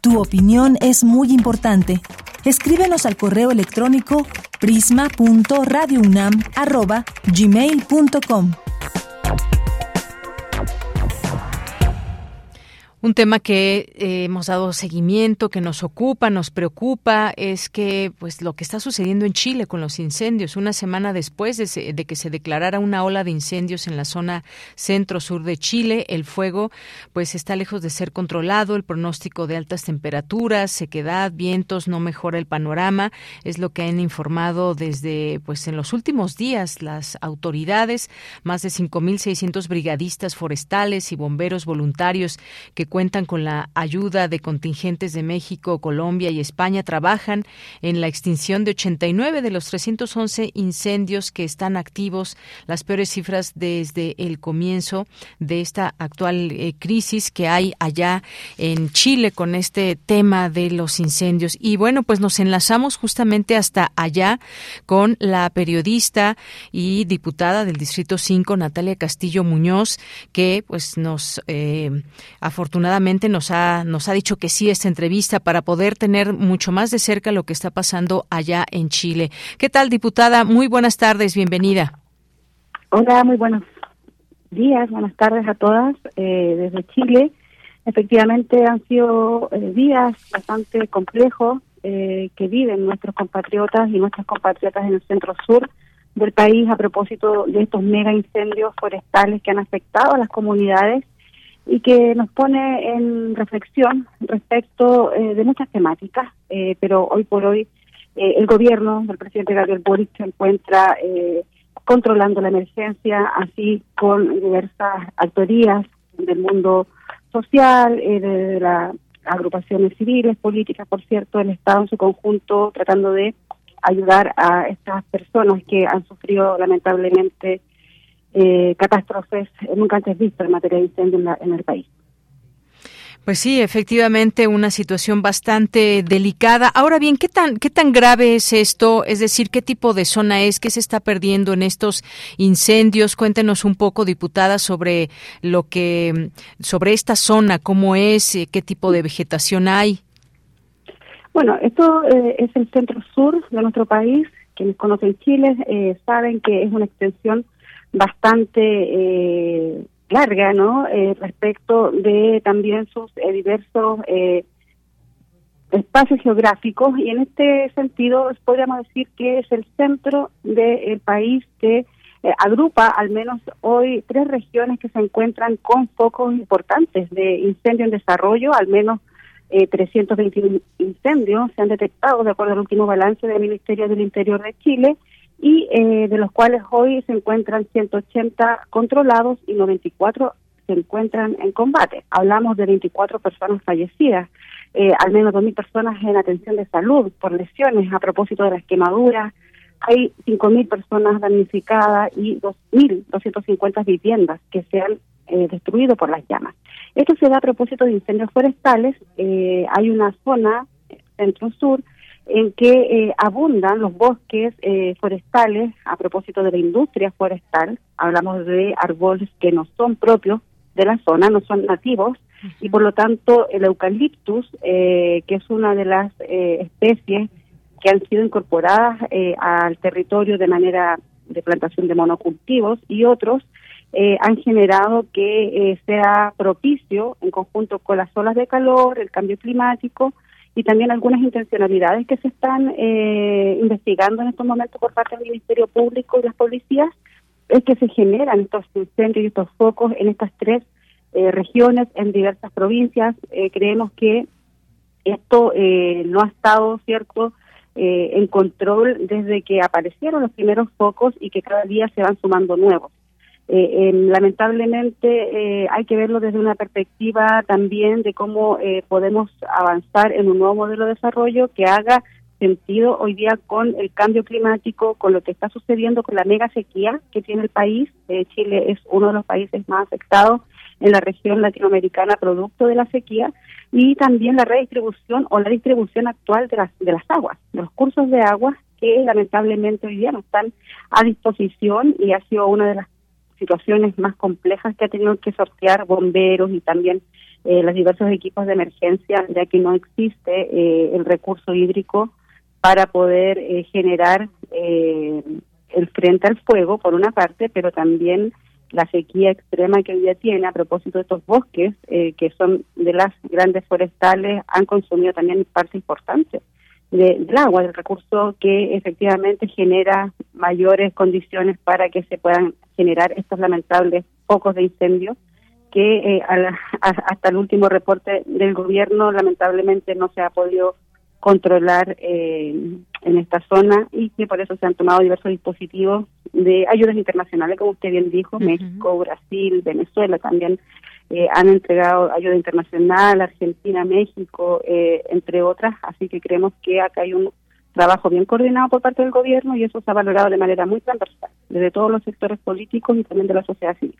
Tu opinión es muy importante. Escríbenos al correo electrónico prisma.radiounam@gmail.com. Un tema que eh, hemos dado seguimiento, que nos ocupa, nos preocupa, es que pues lo que está sucediendo en Chile con los incendios, una semana después de, de que se declarara una ola de incendios en la zona centro-sur de Chile, el fuego pues está lejos de ser controlado, el pronóstico de altas temperaturas, sequedad, vientos no mejora el panorama, es lo que han informado desde pues en los últimos días las autoridades, más de 5600 brigadistas forestales y bomberos voluntarios que cuentan con la ayuda de contingentes de México, Colombia y España, trabajan en la extinción de 89 de los 311 incendios que están activos, las peores cifras desde el comienzo de esta actual eh, crisis que hay allá en Chile con este tema de los incendios. Y bueno, pues nos enlazamos justamente hasta allá con la periodista y diputada del Distrito 5, Natalia Castillo Muñoz, que pues nos eh, afortunadamente nos ha, nos ha dicho que sí esta entrevista para poder tener mucho más de cerca lo que está pasando allá en Chile. ¿Qué tal, diputada? Muy buenas tardes, bienvenida. Hola, muy buenos días, buenas tardes a todas eh, desde Chile. Efectivamente han sido eh, días bastante complejos eh, que viven nuestros compatriotas y nuestras compatriotas en el centro sur del país a propósito de estos mega incendios forestales que han afectado a las comunidades y que nos pone en reflexión respecto eh, de muchas temáticas, eh, pero hoy por hoy eh, el gobierno del presidente Gabriel Boric se encuentra controlando la emergencia, así con diversas actorías del mundo social, de las agrupaciones civiles, políticas, por cierto, el Estado en su conjunto, tratando de ayudar a estas personas que han sufrido lamentablemente eh, catástrofes nunca antes vistas en materia de incendio en, el país. Pues sí, efectivamente, una situación bastante delicada. Ahora bien, ¿qué tan, ¿qué tan grave es esto? Es decir, ¿qué tipo de zona es? ¿Qué se está perdiendo en estos incendios? Cuéntenos un poco, diputada, sobre lo que, sobre esta zona, cómo es, eh, qué tipo de vegetación hay. Bueno, esto eh, es el centro sur de nuestro país. Quienes conocen Chile saben que es una extensión bastante eh, larga, ¿no? Eh, respecto de también sus eh, diversos eh, espacios geográficos y en este sentido podríamos decir que es el centro del país que agrupa al menos hoy tres regiones que se encuentran con focos importantes de incendio en desarrollo, al menos eh, 321 incendios se han detectado de acuerdo al último balance del Ministerio del Interior de Chile y eh, de los cuales hoy se encuentran 180 controlados y 94 se encuentran en combate. Hablamos de 24 personas fallecidas, eh, al menos 2.000 personas en atención de salud por lesiones a propósito de las quemaduras, hay 5.000 personas damnificadas y 2.250 viviendas que se han eh, destruido por las llamas. Esto se da a propósito de incendios forestales. Eh, hay una zona, centro-sur, en que eh, abundan los bosques eh, forestales a propósito de la industria forestal. Hablamos de árboles que no son propios de la zona, no son nativos, y por lo tanto el eucaliptus, que es una de las especies que han sido incorporadas al territorio de manera de plantación de monocultivos y otros eh, han generado que eh, sea propicio en conjunto con las olas de calor, el cambio climático y también algunas intencionalidades que se están eh, investigando en estos momentos por parte del Ministerio Público y las policías, es que se generan estos incendios y estos focos en estas tres regiones, en diversas provincias. creemos que esto no ha estado, ¿cierto?, en control desde que aparecieron los primeros focos y que cada día se van sumando nuevos. Eh, lamentablemente eh, hay que verlo desde una perspectiva también de cómo eh, podemos avanzar en un nuevo modelo de desarrollo que haga sentido hoy día con el cambio climático, con lo que está sucediendo con la mega sequía que tiene el país. Chile es uno de los países más afectados en la región latinoamericana producto de la sequía y también la redistribución o la distribución actual de las, de las aguas, de los cursos de agua que lamentablemente hoy día no están a disposición y ha sido una de las situaciones más complejas que ha tenido que sortear bomberos y también eh, los diversos equipos de emergencia, ya que no existe eh, el recurso hídrico para poder eh, generar eh, el frente al fuego, por una parte, pero también la sequía extrema que hoy día tiene a propósito de estos bosques, que son de las grandes forestales, han consumido también parte importante del agua, del recurso que efectivamente genera mayores condiciones para que se puedan generar estos lamentables focos de incendio que eh, hasta el último reporte del gobierno lamentablemente no se ha podido controlar eh, en esta zona y que por eso se han tomado diversos dispositivos de ayudas internacionales, como usted bien dijo, México, Brasil, Venezuela también eh, han entregado ayuda internacional, Argentina, México, entre otras, así que creemos que acá hay un trabajo bien coordinado por parte del gobierno y eso se ha valorado de manera muy transversal, desde todos los sectores políticos y también de la sociedad civil.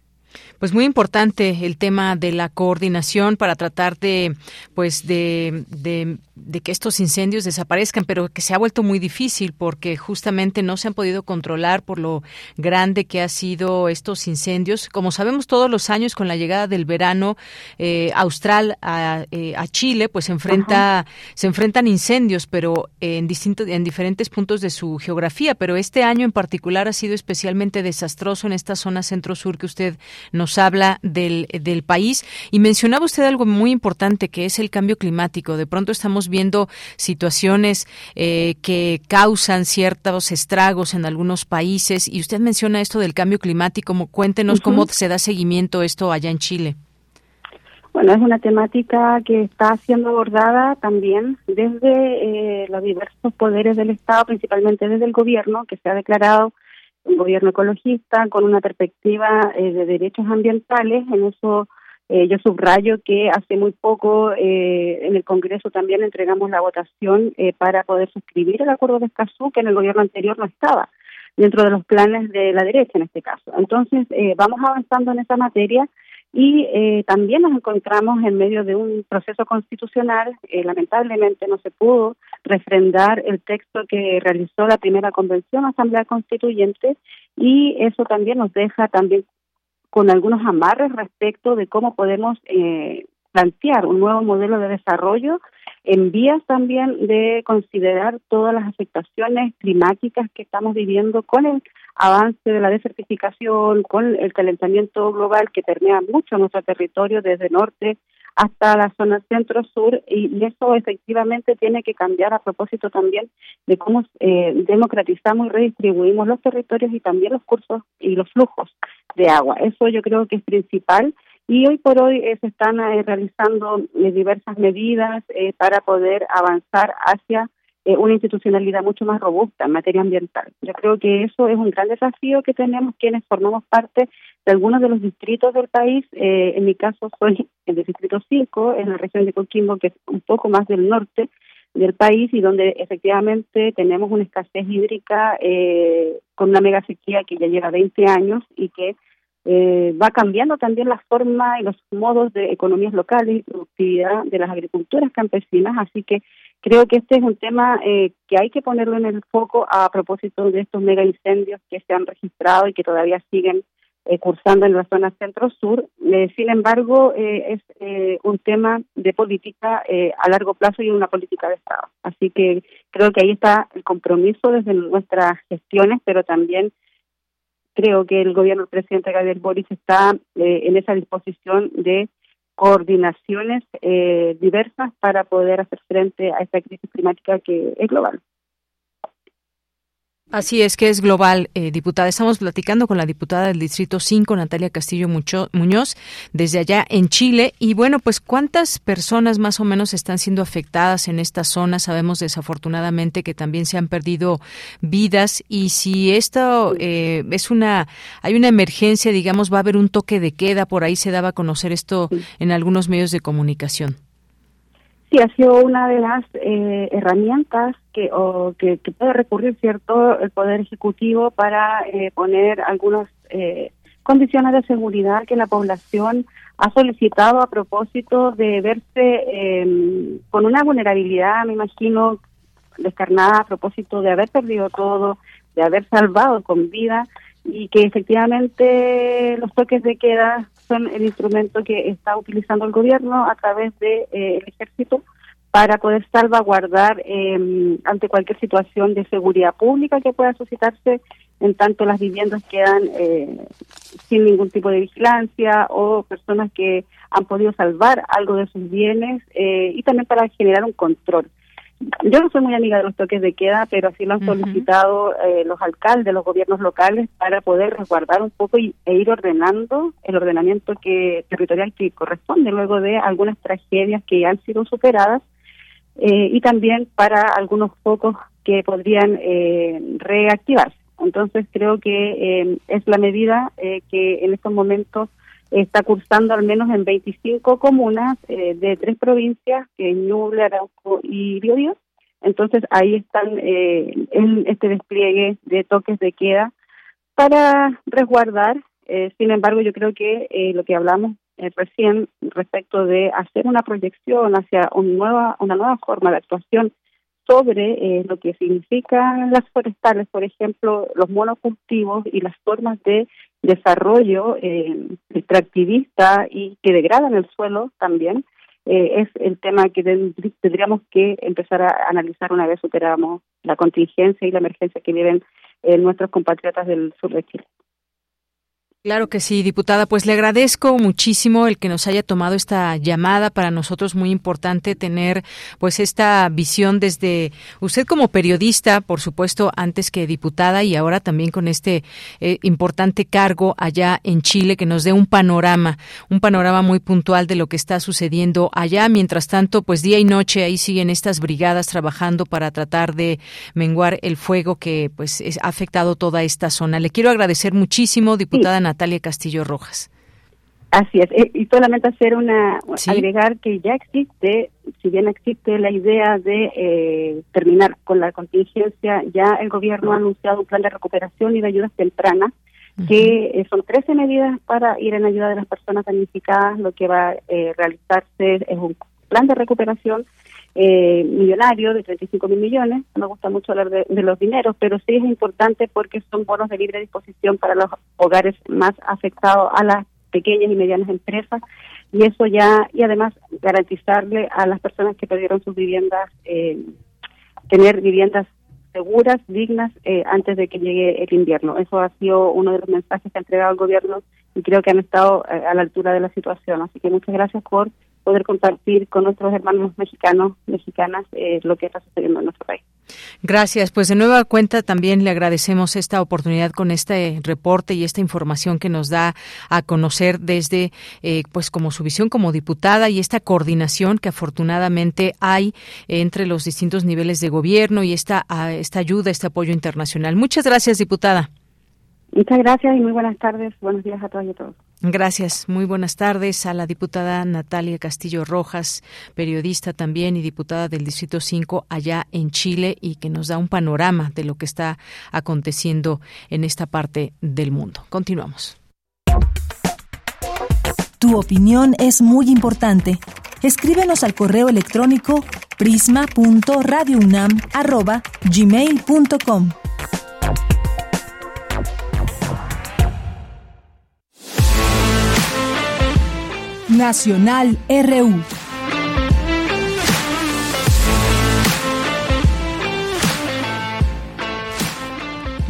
Pues muy importante el tema de la coordinación para tratar de, pues de, de, que estos incendios desaparezcan, pero que se ha vuelto muy difícil porque justamente no se han podido controlar por lo grande que ha sido estos incendios. Como sabemos todos los años con la llegada del verano eh, austral a, eh, a, Chile, pues se enfrenta, se enfrentan incendios, pero en distintos, en diferentes puntos de su geografía. Pero este año en particular ha sido especialmente desastroso en esta zona centro-sur que usted nos habla del, del país. Y mencionaba usted algo muy importante que es el cambio climático. De pronto estamos viendo situaciones eh, que causan ciertos estragos en algunos países. Y usted menciona esto del cambio climático. Cuéntenos cómo se da seguimiento esto allá en Chile. Bueno, es una temática que está siendo abordada también desde eh, los diversos poderes del Estado, principalmente desde el gobierno, que se ha declarado un gobierno ecologista con una perspectiva eh, de derechos ambientales. En eso eh, yo subrayo que hace muy poco eh, en el Congreso también entregamos la votación para poder suscribir el acuerdo de Escazú, que en el gobierno anterior no estaba dentro de los planes de la derecha en este caso. Entonces, vamos avanzando en esa materia y eh, también nos encontramos en medio de un proceso constitucional. Eh, lamentablemente no se pudo refrendar el texto que realizó la primera convención Asamblea Constituyente y eso también nos deja también con algunos amarres respecto de cómo podemos eh, plantear un nuevo modelo de desarrollo en vías también de considerar todas las afectaciones climáticas que estamos viviendo con el avance de la desertificación, con el calentamiento global que permea mucho nuestro territorio desde norte hasta la zona centro-sur y eso efectivamente tiene que cambiar a propósito también de cómo eh, democratizamos y redistribuimos los territorios y también los cursos y los flujos de agua. Eso yo creo que es principal y hoy por hoy eh, se están eh, realizando diversas medidas para poder avanzar hacia una institucionalidad mucho más robusta en materia ambiental. Yo creo que eso es un gran desafío que tenemos quienes formamos parte de algunos de los distritos del país. Eh, en mi caso soy el distrito 5, en la región de Coquimbo, que es un poco más del norte del país y donde efectivamente tenemos una escasez hídrica eh, con una mega sequía que ya lleva 20 años y que eh, va cambiando también la forma y los modos de economías locales y productividad de las agriculturas campesinas, así que creo que este es un tema eh, que hay que ponerlo en el foco a propósito de estos mega incendios que se han registrado y que todavía siguen eh, cursando en la zona centro-sur. Eh, sin embargo, eh, es eh, un tema de política a largo plazo y una política de Estado. Así que creo que ahí está el compromiso desde nuestras gestiones, pero también creo que el gobierno del presidente Gabriel Boris está en esa disposición de coordinaciones diversas para poder hacer frente a esta crisis climática que es global. Así es que es global, eh, diputada. Estamos platicando con la diputada del Distrito 5, Natalia Castillo Muñoz, desde allá en Chile. Y bueno, pues ¿cuántas personas más o menos están siendo afectadas en esta zona? Sabemos desafortunadamente que también se han perdido vidas. Y si esto eh, es una, hay una emergencia, digamos, va a haber un toque de queda. Por ahí se daba a conocer esto en algunos medios de comunicación. Sí, ha sido una de las eh, herramientas que, o, que, puede recurrir, ¿cierto?, el Poder Ejecutivo para eh, poner algunas eh, condiciones de seguridad que la población ha solicitado a propósito de verse em, con una vulnerabilidad, me imagino, descarnada a propósito de haber perdido todo, de haber salvado con vida y que efectivamente los toques de queda son el instrumento que está utilizando el gobierno a través del de, eh, ejército para poder salvaguardar eh, ante cualquier situación de seguridad pública que pueda suscitarse, en tanto las viviendas quedan eh, sin ningún tipo de vigilancia o personas que han podido salvar algo de sus bienes eh, y también para generar un control. Yo no soy muy amiga de los toques de queda, pero sí lo han solicitado eh, los alcaldes, los gobiernos locales, para poder resguardar un poco y, e ir ordenando el ordenamiento que territorial que corresponde luego de algunas tragedias que ya han sido superadas eh, y también para algunos focos que podrían eh, reactivarse. Entonces creo que es la medida que en estos momentos está cursando al menos en 25 comunas eh, de tres provincias, que es Ñuble, Arauco y Biobío. Entonces ahí están eh, este despliegue de toques de queda para resguardar. Eh, sin embargo, yo creo que lo que hablamos recién respecto de hacer una proyección hacia un nueva, una nueva forma de actuación sobre lo que significan las forestales, por ejemplo, los monocultivos y las formas de desarrollo eh, extractivista y que degradan el suelo también, eh, es el tema que tendríamos que empezar a analizar una vez superamos la contingencia y la emergencia que viven eh, nuestros compatriotas del sur de Chile. Claro que sí, diputada. Pues le agradezco muchísimo el que nos haya tomado esta llamada. Para nosotros muy importante tener pues esta visión desde usted como periodista, por supuesto, antes que diputada y ahora también con este eh, importante cargo allá en Chile que nos dé un panorama, un panorama muy puntual de lo que está sucediendo allá. Mientras tanto, pues día y noche ahí siguen estas brigadas trabajando para tratar de menguar el fuego que pues ha afectado toda esta zona. Le quiero agradecer muchísimo, diputada Natalia Castillo Rojas. Así es, eh, y solamente hacer una, agregar que ya existe, si bien existe la idea de eh, terminar con la contingencia, ya el gobierno ha anunciado un plan de recuperación y de ayudas tempranas, que eh, son 13 medidas para ir en ayuda de las personas damnificadas, lo que va a realizarse es un plan de recuperación eh, millonario de 35 mil millones. No me gusta mucho hablar de, los dineros, pero sí es importante porque son bonos de libre disposición para los hogares más afectados a las pequeñas y medianas empresas y eso ya y además garantizarle a las personas que perdieron sus viviendas eh, tener viviendas seguras, dignas, eh, antes de que llegue el invierno. Eso ha sido uno de los mensajes que ha entregado el gobierno y creo que han estado eh, a la altura de la situación. Así que muchas gracias por poder compartir con nuestros hermanos mexicanos, mexicanas, eh, lo que está sucediendo en nuestro país. Gracias. Pues de nueva cuenta también le agradecemos esta oportunidad con este reporte y esta información que nos da a conocer desde, eh, pues como su visión como diputada y esta coordinación que afortunadamente hay entre los distintos niveles de gobierno y esta, esta ayuda, este apoyo internacional. Muchas gracias, diputada. Muchas gracias y muy buenas tardes. Buenos días a todos y a todos. Gracias. Muy buenas tardes a la diputada Natalia Castillo Rojas, periodista también y diputada del Distrito 5 allá en Chile y que nos da un panorama de lo que está aconteciendo en esta parte del mundo. Continuamos. Tu opinión es muy importante. Escríbenos al correo electrónico prisma.radiounam@gmail.com. Nacional RU.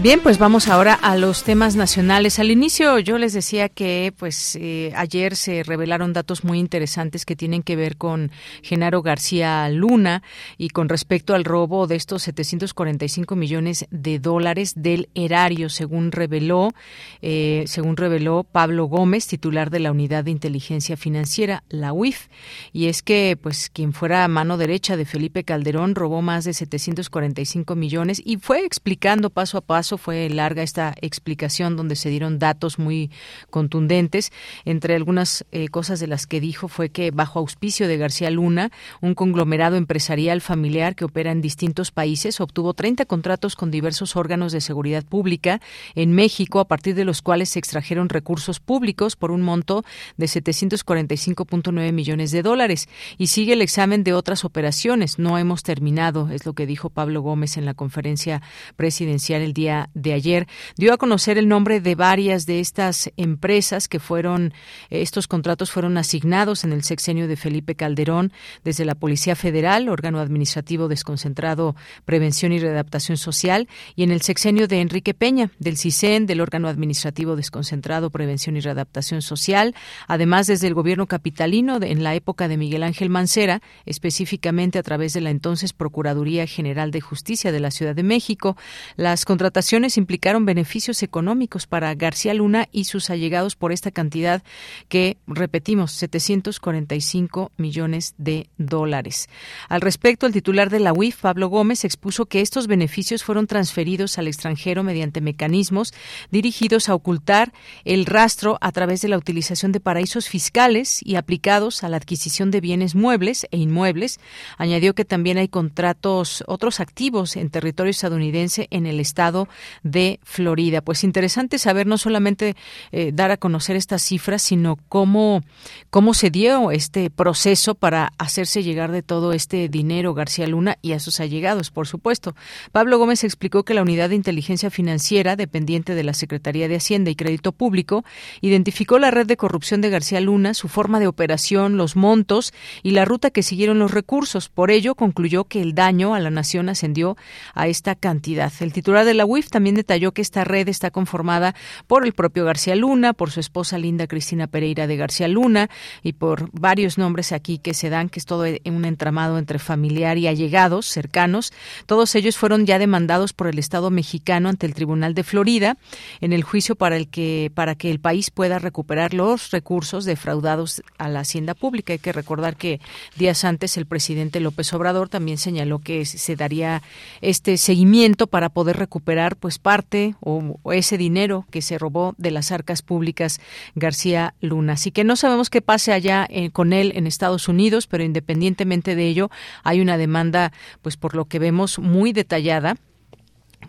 Bien, pues vamos ahora a los temas nacionales. Al inicio yo les decía que pues eh, ayer se revelaron datos muy interesantes que tienen que ver con Genaro García Luna y con respecto al robo de estos 745 millones de dólares del erario, según reveló, eh, según reveló Pablo Gómez, titular de la Unidad de Inteligencia Financiera, la UIF. Y es que pues quien fuera mano derecha de Felipe Calderón robó más de 745 millones y fue explicando paso a paso fue larga esta explicación donde se dieron datos muy contundentes. Entre algunas eh, cosas de las que dijo fue que bajo auspicio de García Luna, un conglomerado empresarial familiar que opera en distintos países, obtuvo 30 contratos con diversos órganos de seguridad pública en México, a partir de los cuales se extrajeron recursos públicos por un monto de 745.9 millones de dólares. Y sigue el examen de otras operaciones. No hemos terminado, es lo que dijo Pablo Gómez en la conferencia presidencial el día de ayer, dio a conocer el nombre de varias de estas empresas que fueron, estos contratos fueron asignados en el sexenio de Felipe Calderón desde la Policía Federal, órgano administrativo desconcentrado Prevención y Readaptación Social, y en el sexenio de Enrique Peña, del CISEN, del órgano administrativo desconcentrado Prevención y Readaptación Social, además desde el gobierno capitalino en la época de Miguel Ángel Mancera, específicamente a través de la entonces Procuraduría General de Justicia de la Ciudad de México. Las contrataciones implicaron beneficios económicos para García Luna y sus allegados por esta cantidad que, repetimos, 745 millones de dólares. Al respecto, el titular de la UIF, Pablo Gómez, expuso que estos beneficios fueron transferidos al extranjero mediante mecanismos dirigidos a ocultar el rastro a través de la utilización de paraísos fiscales y aplicados a la adquisición de bienes muebles e inmuebles. Añadió que también hay contratos, otros activos en territorio estadounidense en el estado de Florida. Pues interesante saber no solamente eh, dar a conocer estas cifras, sino cómo, cómo se dio este proceso para hacerse llegar de todo este dinero García Luna y a sus allegados, por supuesto. Pablo Gómez explicó que la Unidad de Inteligencia Financiera, dependiente de la Secretaría de Hacienda y Crédito Público, identificó la red de corrupción de García Luna, su forma de operación, los montos y la ruta que siguieron los recursos. Por ello, concluyó que el daño a la nación ascendió a esta cantidad. El titular de la UIF también detalló que esta red está conformada por el propio García Luna, por su esposa Linda Cristina Pereira de García Luna y por varios nombres aquí que se dan, que es todo un entramado entre familiar y allegados cercanos. Todos ellos fueron ya demandados por el Estado mexicano ante el Tribunal de Florida en el juicio para el que para que el país pueda recuperar los recursos defraudados a la hacienda pública. Hay que recordar que días antes el presidente López Obrador también señaló que se daría este seguimiento para poder recuperar pues parte o, ese dinero que se robó de las arcas públicas García Luna. Así que no sabemos qué pase allá eh, con él en Estados Unidos, pero independientemente de ello hay una demanda, pues por lo que vemos muy detallada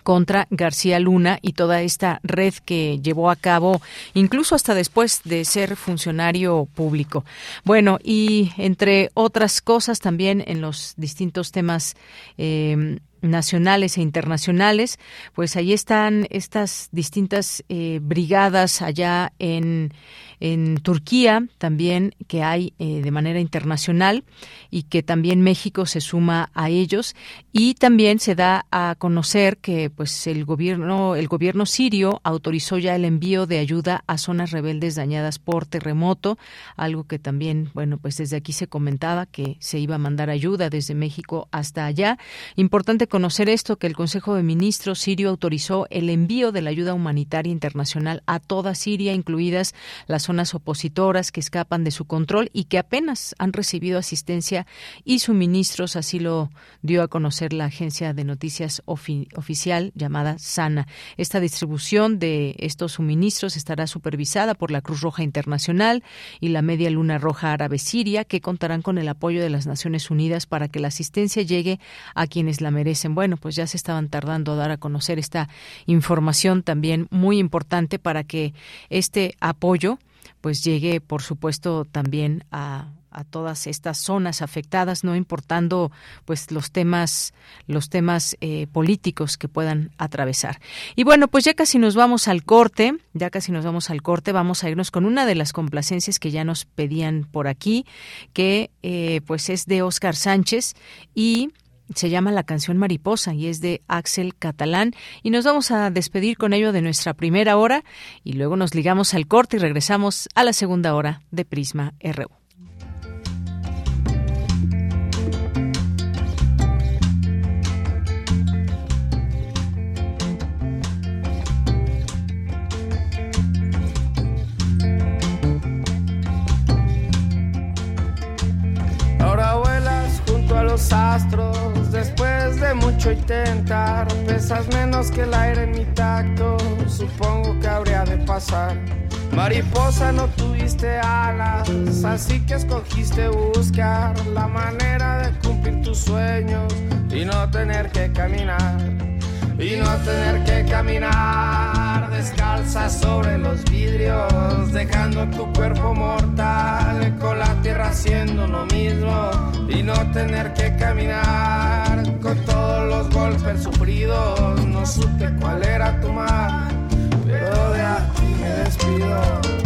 contra García Luna y toda esta red que llevó a cabo incluso hasta después de ser funcionario público. Bueno, y entre otras cosas también en los distintos temas eh, nacionales e internacionales, pues ahí están estas distintas eh, brigadas allá en, en Turquía también que hay eh, de manera internacional y que también México se suma a ellos y también se da a conocer que pues el gobierno el gobierno sirio autorizó ya el envío de ayuda a zonas rebeldes dañadas por terremoto, algo que también bueno pues desde aquí se comentaba que se iba a mandar ayuda desde México hasta allá. Importante conocer esto que el Consejo de Ministros sirio autorizó el envío de la ayuda humanitaria internacional a toda Siria, incluidas las zonas opositoras que escapan de su control y que apenas han recibido asistencia y suministros, así lo dio a conocer la agencia de noticias oficial llamada SANA. Esta distribución de estos suministros estará supervisada por la Cruz Roja Internacional y la Media Luna Roja Árabe Siria, que contarán con el apoyo de las Naciones Unidas para que la asistencia llegue a quienes la merecen. Bueno, pues ya se estaban tardando a dar a conocer esta información también muy importante para que este apoyo pues llegue, por supuesto, también a, a todas estas zonas afectadas, no importando pues los temas los temas eh, políticos que puedan atravesar. Y bueno, pues ya casi nos vamos al corte, ya casi nos vamos al corte, vamos a irnos con una de las complacencias que ya nos pedían por aquí, que eh, pues es de Óscar Sánchez y se llama la canción Mariposa y es de Axel Catalán y nos vamos a despedir con ello de nuestra primera hora y luego nos ligamos al corte y regresamos a la segunda hora de Prisma RU. Intentar. Pesas menos que el aire en mi tacto, supongo que habría de pasar. Mariposa, no tuviste alas, así que escogiste buscar la manera de cumplir tus sueños y no tener que caminar y no tener que caminar descalza sobre los vidrios, dejando tu cuerpo mortal con la tierra haciendo lo mismo y no tener que caminar con todos los golpes sufridos. No supe cuál era tu mal, pero de aquí me despido.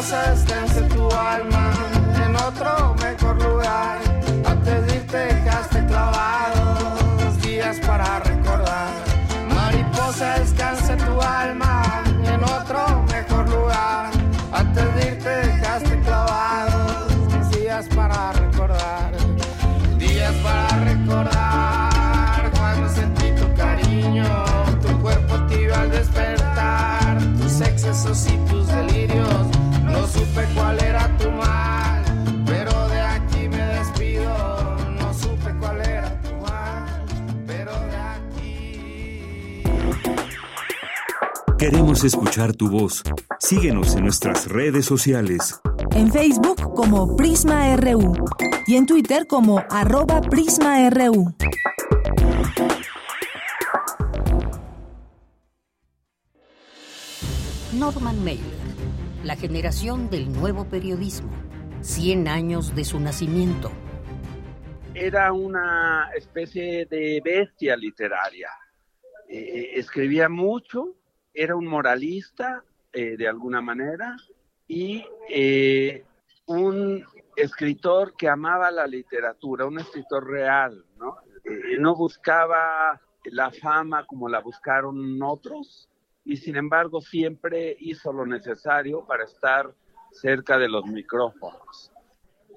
descanse dejaste clavados días para recordar. Mariposa, descanse tu alma en otro mejor lugar. Antes de irte dejaste clavados días para recordar. Días para recordar cuando sentí tu cariño, tu cuerpo tibio al despertar, tus excesos y tus delirios supe cuál Queremos escuchar tu voz. Síguenos en nuestras redes sociales. En Facebook como Prisma RU y en Twitter como arroba PrismaRU. Norman Mailer la generación del nuevo periodismo, 100 años de su nacimiento. Era una especie de bestia literaria. Eh, escribía mucho, era un moralista eh, de alguna manera y eh, un escritor que amaba la literatura, un escritor real, ¿no? no buscaba la fama como la buscaron otros, y sin embargo siempre hizo lo necesario para estar cerca de los micrófonos.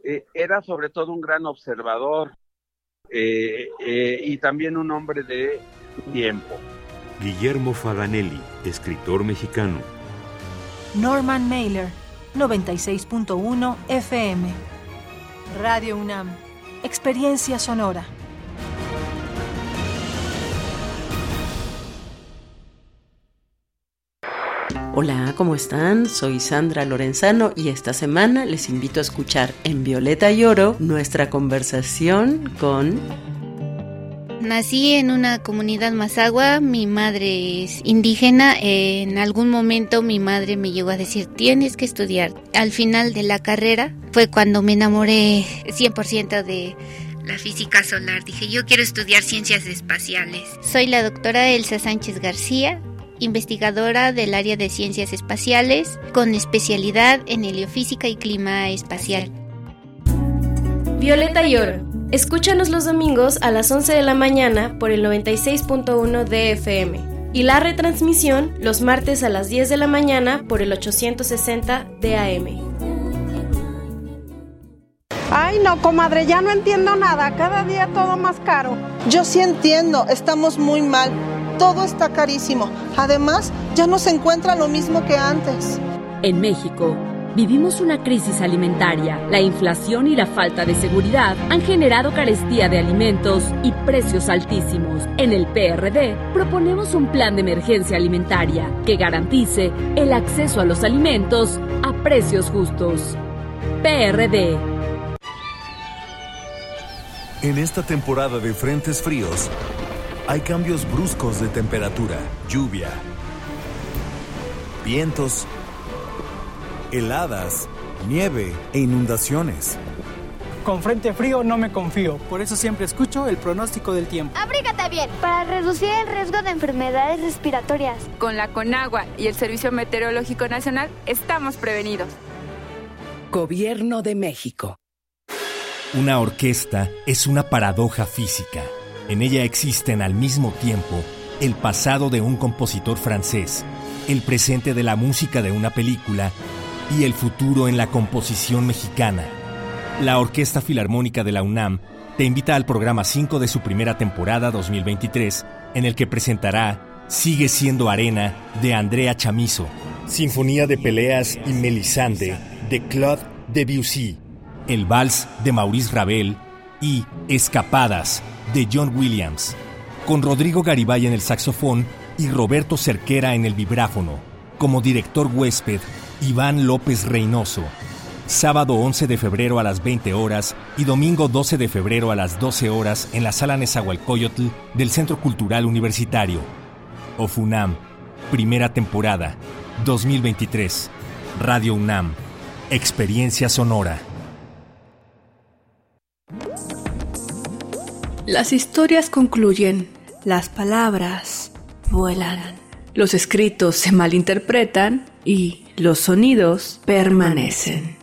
Eh, era sobre todo un gran observador eh, eh, y también un hombre de tiempo. Guillermo Faganelli, escritor mexicano. Norman Mailer, 96.1 FM. Radio UNAM, Experiencia Sonora. Hola, ¿cómo están? Soy Sandra Lorenzano y esta semana les invito a escuchar en Violeta y Oro nuestra conversación con Nací en una comunidad mazagua, mi madre es indígena, en algún momento mi madre me llegó a decir, tienes que estudiar. Al final de la carrera fue cuando me enamoré 100% de la física solar. Dije, yo quiero estudiar ciencias espaciales. Soy la doctora Elsa Sánchez García, investigadora del área de ciencias espaciales, con especialidad en heliofísica y clima espacial. Violeta y Oro. Escúchanos los domingos a las 11 de la mañana por el 96.1 DFM y la retransmisión los martes a las 10 de la mañana por el 860 DAM. Ay, no, comadre, ya no entiendo nada. Cada día todo más caro. Yo sí entiendo, estamos muy mal. Todo está carísimo. Además, ya no se encuentra lo mismo que antes. En México, vivimos una crisis alimentaria. La inflación y la falta de seguridad han generado carestía de alimentos y precios altísimos. En el PRD proponemos un plan de emergencia alimentaria que garantice el acceso a los alimentos a precios justos. PRD en esta temporada de frentes fríos, hay cambios bruscos de temperatura, lluvia, vientos, heladas, nieve e inundaciones. Con frente frío no me confío, por eso siempre escucho el pronóstico del tiempo. Abrígate bien para reducir el riesgo de enfermedades respiratorias. Con la Conagua y el Servicio Meteorológico Nacional estamos prevenidos. Gobierno de México. Una orquesta es una paradoja física. En ella existen al mismo tiempo el pasado de un compositor francés, el presente de la música de una película y el futuro en la composición mexicana. La Orquesta Filarmónica de la UNAM te invita al programa 5 de su primera temporada 2023, en el que presentará Sigue siendo arena de Andrea Chamizo, Sinfonía de Peleas y Melisande de Claude Debussy. El Vals de Maurice Ravel y Escapadas de John Williams, con Rodrigo Garibay en el saxofón y Roberto Cerquera en el vibráfono, como director huésped Iván López Reynoso. Sábado 11 de febrero a las 20 horas y domingo 12 de febrero a las 12 horas en la sala Nezahualcóyotl del Centro Cultural Universitario. OFUNAM, primera temporada, 2023. Radio UNAM, Experiencia Sonora. Las historias concluyen, las palabras vuelan, los escritos se malinterpretan y los sonidos permanecen.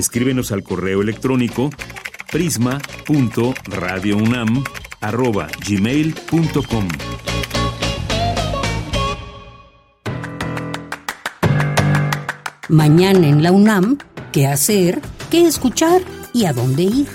escríbenos al correo electrónico prisma.radiounam@gmail.com. Mañana en la UNAM, ¿qué hacer? ¿Qué escuchar? ¿Y a dónde ir?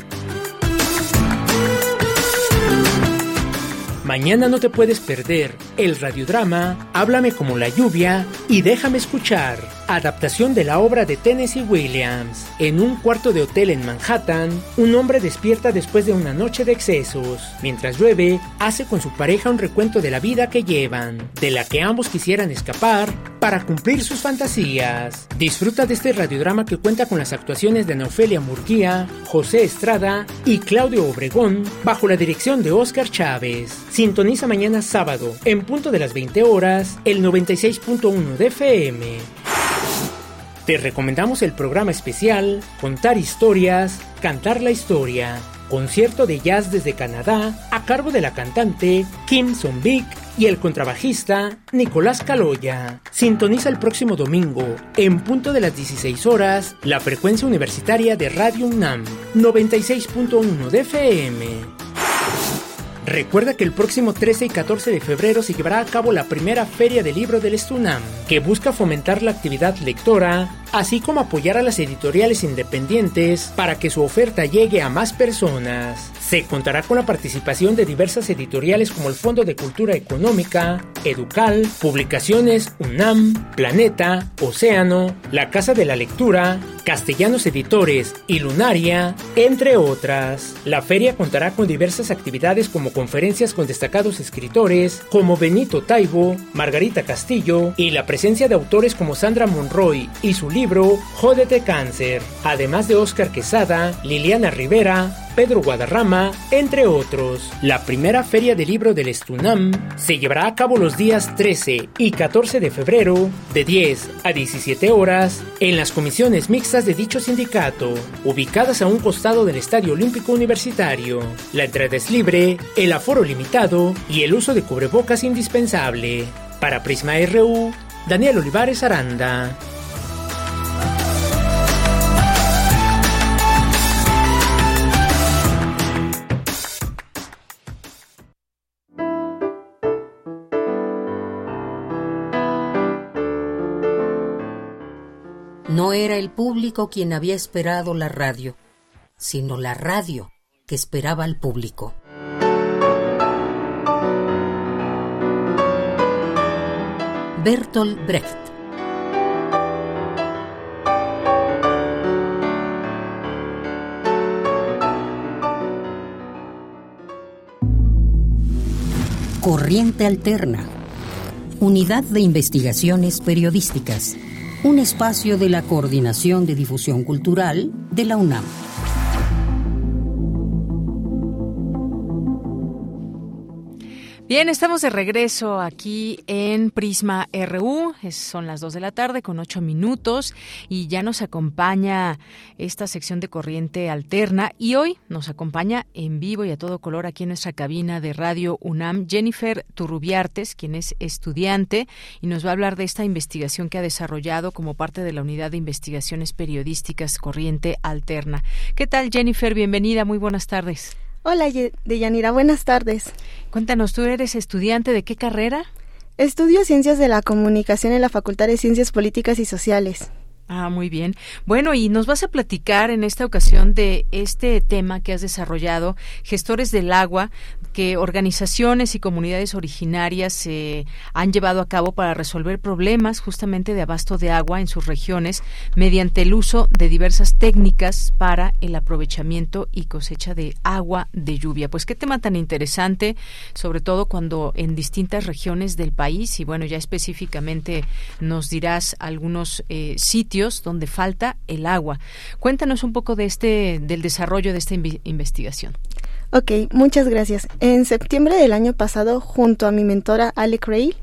Mañana no te puedes perder el radiodrama Háblame como la lluvia y déjame escuchar, adaptación de la obra de Tennessee Williams. En un cuarto de hotel en Manhattan, un hombre despierta después de una noche de excesos. Mientras llueve, hace con su pareja un recuento de la vida que llevan, de la que ambos quisieran escapar para cumplir sus fantasías. Disfruta de este radiodrama que cuenta con las actuaciones de Neofelia Murguía, José Estrada y Claudio Obregón, bajo la dirección de Oscar Chávez. Sintoniza mañana sábado, en punto de las 20 horas, el 96.1 de FM. Te recomendamos el programa especial Contar historias, cantar la historia. Concierto de jazz desde Canadá a cargo de la cantante Kim Son-bik y el contrabajista Nicolás Caloya. Sintoniza el próximo domingo, en punto de las 16 horas, la frecuencia universitaria de Radio UNAM, 96.1 de FM. Recuerda que el próximo 13 y 14 de febrero se llevará a cabo la primera Feria del Libro del Estunam, que busca fomentar la actividad lectora, así como apoyar a las editoriales independientes para que su oferta llegue a más personas. Se contará con la participación de diversas editoriales como el Fondo de Cultura Económica, Educal, Publicaciones UNAM, Planeta, Océano, la Casa de la Lectura, Castellanos Editores y Lunaria, entre otras. La feria contará con diversas actividades como conferencias con destacados escritores como Benito Taibo, Margarita Castillo y la presencia de autores como Sandra Monroy y su libro Jódete Cáncer, además de Oscar Quesada, Liliana Rivera, Pedro Guadarrama, entre otros. La primera feria del libro del Estunam se llevará a cabo los días 13 y 14 de febrero, de 10 a 17 horas, en las comisiones mixtas de dicho sindicato, ubicadas a un costado del Estadio Olímpico Universitario. La entrada es libre, el aforo limitado y el uso de cubrebocas indispensable. Para Prisma RU, Daniel Olivares Aranda. Era el público quien había esperado la radio, sino la radio que esperaba al público. Bertolt Brecht. Corriente Alterna. Unidad de Investigaciones Periodísticas un espacio de la Coordinación de Difusión Cultural de la UNAM. Bien, estamos de regreso aquí en Prisma RU. son las 2 de la tarde con 8 minutos y ya nos acompaña esta sección de corriente alterna y hoy nos acompaña en vivo y a todo color aquí en nuestra cabina de Radio UNAM Jennifer Turrubiartes, quien es estudiante y nos va a hablar de esta investigación que ha desarrollado como parte de la Unidad de Investigaciones Periodísticas Corriente Alterna. ¿Qué tal Jennifer? Bienvenida, muy buenas tardes. Hola, Deyanira, buenas tardes. Cuéntanos, ¿tú eres estudiante de qué carrera? Estudio Ciencias de la Comunicación en la Facultad de Ciencias Políticas y Sociales. Ah, muy bien. Bueno, y nos vas a platicar en esta ocasión de este tema que has desarrollado, gestores del agua, que organizaciones y comunidades originarias se han llevado a cabo para resolver problemas justamente de abasto de agua en sus regiones mediante el uso de diversas técnicas para el aprovechamiento y cosecha de agua de lluvia. Pues qué tema tan interesante, sobre todo cuando en distintas regiones del país y bueno, ya específicamente nos dirás algunos eh, sitios donde falta el agua. Cuéntanos un poco de este del desarrollo de esta investigación. Ok, muchas gracias. En septiembre del año pasado, junto a mi mentora Ale Cray,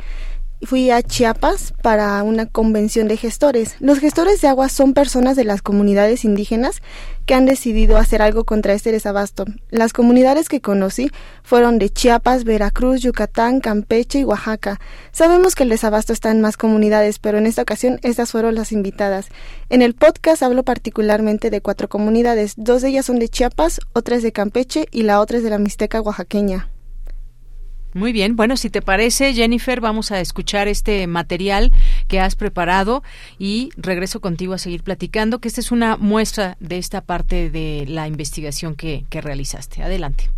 fui a Chiapas para una convención de gestores. Los gestores de agua son personas de las comunidades indígenas que han decidido hacer algo contra este desabasto. Las comunidades que conocí fueron de Chiapas, Veracruz, Yucatán, Campeche y Oaxaca. Sabemos que el desabasto está en más comunidades, pero en esta ocasión estas fueron las invitadas. En el podcast hablo particularmente de cuatro comunidades. Dos de ellas son de Chiapas, otra es de Campeche y la otra es de la Mixteca oaxaqueña. Muy bien, bueno, si te parece, Jennifer, vamos a escuchar este material que has preparado y regreso contigo a seguir platicando, que esta es una muestra de esta parte de la investigación que, que realizaste. Adelante.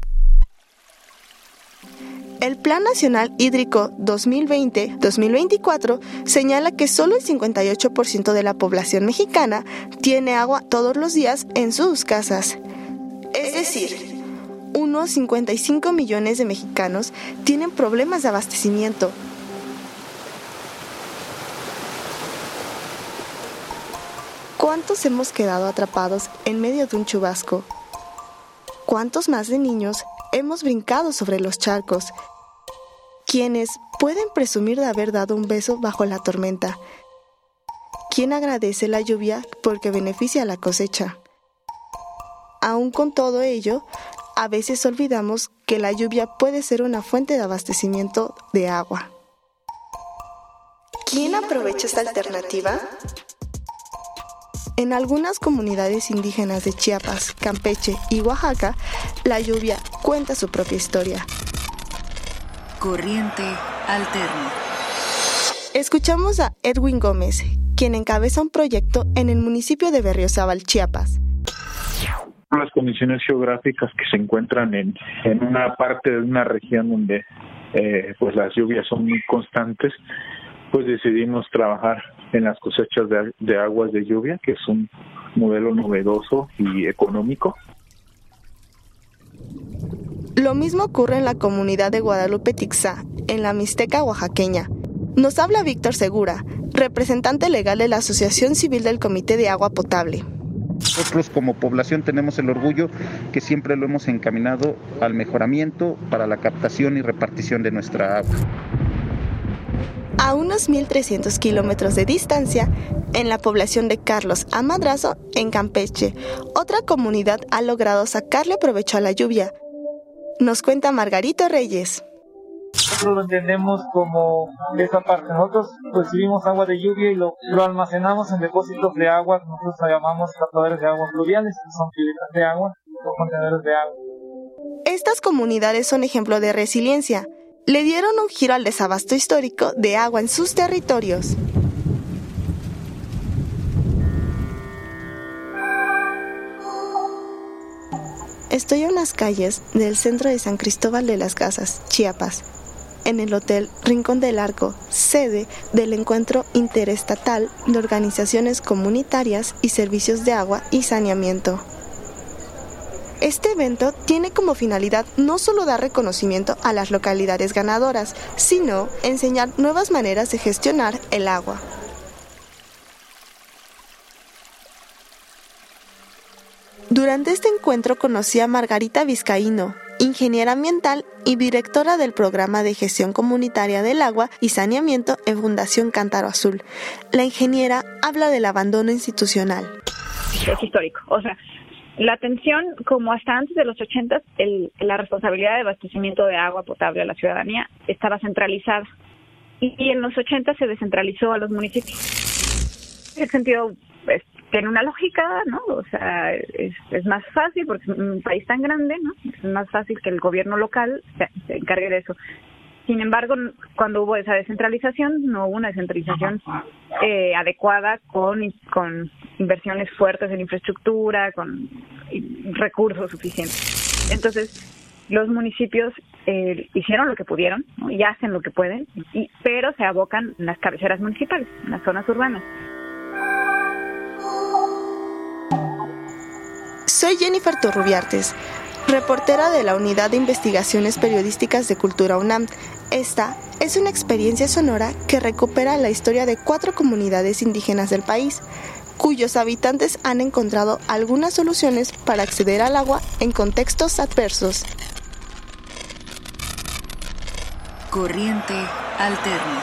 El Plan Nacional Hídrico 2020-2024 señala que solo el 58% de la población mexicana tiene agua todos los días en sus casas. Es decir, unos 55 millones de mexicanos tienen problemas de abastecimiento. ¿Cuántos hemos quedado atrapados en medio de un chubasco? ¿Cuántos más de niños hemos brincado sobre los charcos? Quienes pueden presumir de haber dado un beso bajo la tormenta. ¿Quién agradece la lluvia porque beneficia a la cosecha? Aún con todo ello, a veces olvidamos que la lluvia puede ser una fuente de abastecimiento de agua. ¿Quién aprovecha esta alternativa? En algunas comunidades indígenas de Chiapas, Campeche y Oaxaca, la lluvia cuenta su propia historia. Corriente alterna. Escuchamos a Edwin Gómez, quien encabeza un proyecto en el municipio de Berriozábal, Chiapas. Las condiciones geográficas que se encuentran en, en una parte de una región donde eh, pues las lluvias son muy constantes, pues decidimos trabajar en las cosechas de, aguas de lluvia, que es un modelo novedoso y económico. Lo mismo ocurre en la comunidad de Guadalupe Tixá, en la Mixteca oaxaqueña. Nos habla Víctor Segura, representante legal de la Asociación Civil del Comité de Agua Potable. Nosotros como población tenemos el orgullo que siempre lo hemos encaminado al mejoramiento para la captación y repartición de nuestra agua. A unos 1.300 kilómetros de distancia, en la población de Carlos Amadrazo, en Campeche, otra comunidad ha logrado sacarle provecho a la lluvia. Nos cuenta Margarito Reyes. Nosotros lo entendemos como esa parte. Nosotros recibimos agua de lluvia y lo, almacenamos en depósitos de agua nosotros llamamos captadores de aguas fluviales, que son piletas de agua o contenedores de agua. Estas comunidades son ejemplo de resiliencia le dieron un giro al desabasto histórico de agua en sus territorios. Estoy en unas calles del centro de San Cristóbal de las Casas, Chiapas, en el Hotel Rincón del Arco, sede del encuentro interestatal de organizaciones comunitarias y servicios de agua y saneamiento. Este evento tiene como finalidad no solo dar reconocimiento a las localidades ganadoras, sino enseñar nuevas maneras de gestionar el agua. Durante este encuentro conocí a Margarita Vizcaíno, ingeniera ambiental y directora del programa de gestión comunitaria del agua y saneamiento en Fundación Cántaro Azul. La ingeniera habla del abandono institucional. Es histórico, o sea, la atención, como hasta antes de los 80, el, la responsabilidad de abastecimiento de agua potable a la ciudadanía estaba centralizada. Y, en los 80 se descentralizó a los municipios. En el sentido, pues, tiene una lógica, ¿no? O sea, es, es, más fácil porque es un país tan grande, ¿no? Es más fácil que el gobierno local se, se encargue de eso. Sin embargo, cuando hubo esa descentralización, no hubo una descentralización eh, adecuada con, con inversiones fuertes en infraestructura, con recursos suficientes. Entonces, los municipios eh, hicieron lo que pudieron y hacen lo que pueden, y, pero se abocan en las cabeceras municipales, en las zonas urbanas. Soy Jennifer Torrubiartes, reportera de la Unidad de Investigaciones Periodísticas de Cultura UNAM esta es una experiencia sonora que recupera la historia de cuatro comunidades indígenas del país, cuyos habitantes han encontrado algunas soluciones para acceder al agua en contextos adversos. Corriente alterna.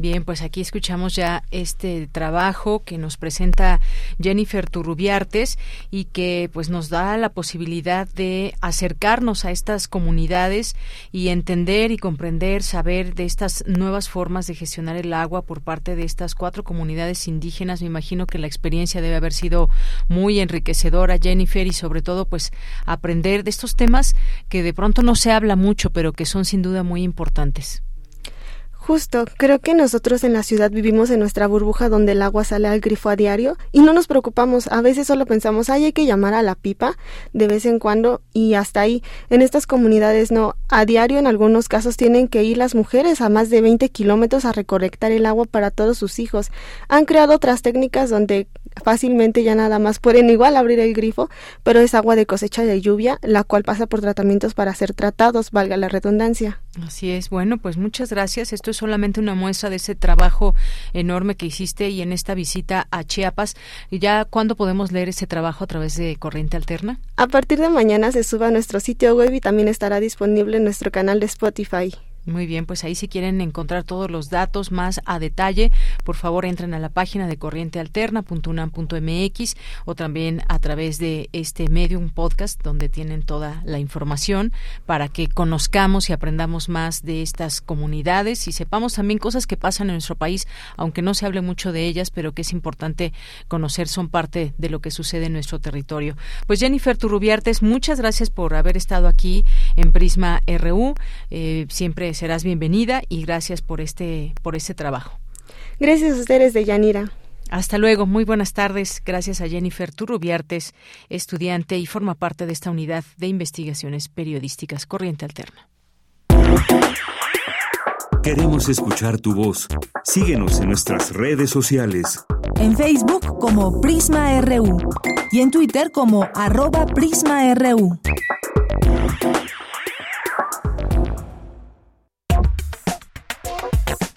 Bien, pues aquí escuchamos ya este trabajo que nos presenta Jennifer Turrubiartes y que pues nos da la posibilidad de acercarnos a estas comunidades y entender y comprender, saber de estas nuevas formas de gestionar el agua por parte de estas cuatro comunidades indígenas. Me imagino que la experiencia debe haber sido muy enriquecedora, Jennifer, y sobre todo pues aprender de estos temas que de pronto no se habla mucho, pero que son sin duda muy importantes. Justo, creo que nosotros en la ciudad vivimos en nuestra burbuja donde el agua sale al grifo a diario y no nos preocupamos, a veces solo pensamos, ay, hay que llamar a la pipa de vez en cuando y hasta ahí. En estas comunidades no, a diario en algunos casos tienen que ir las mujeres a más de 20 kilómetros a recolectar el agua para todos sus hijos. Han creado otras técnicas donde fácilmente ya nada más pueden igual abrir el grifo, pero es agua de cosecha de lluvia, la cual pasa por tratamientos para ser tratados, valga la redundancia. Así es. Bueno, pues muchas gracias. Esto es solamente una muestra de ese trabajo enorme que hiciste y en esta visita a Chiapas. ¿Y ya cuándo podemos leer ese trabajo a través de Corriente Alterna? A partir de mañana se suba a nuestro sitio web y también estará disponible en nuestro canal de Spotify. Muy bien, pues ahí si quieren encontrar todos los datos más a detalle, por favor entren a la página de corrientealterna.unam.mx o también a través de este medio, un podcast donde tienen toda la información para que conozcamos y aprendamos más de estas comunidades y sepamos también cosas que pasan en nuestro país, aunque no se hable mucho de ellas, pero que es importante conocer, son parte de lo que sucede en nuestro territorio. Pues Jennifer Turrubiartes, muchas gracias por haber estado aquí en Prisma RU. Eh, siempre serás bienvenida y gracias por este, por este trabajo. Gracias a ustedes de Yanira. Hasta luego, muy buenas tardes. Gracias a Jennifer Turrubiartes, estudiante y forma parte de esta unidad de investigaciones periodísticas Corriente Alterna. Queremos escuchar tu voz. Síguenos en nuestras redes sociales. En Facebook como Prisma RU y en Twitter como arroba PrismaRU.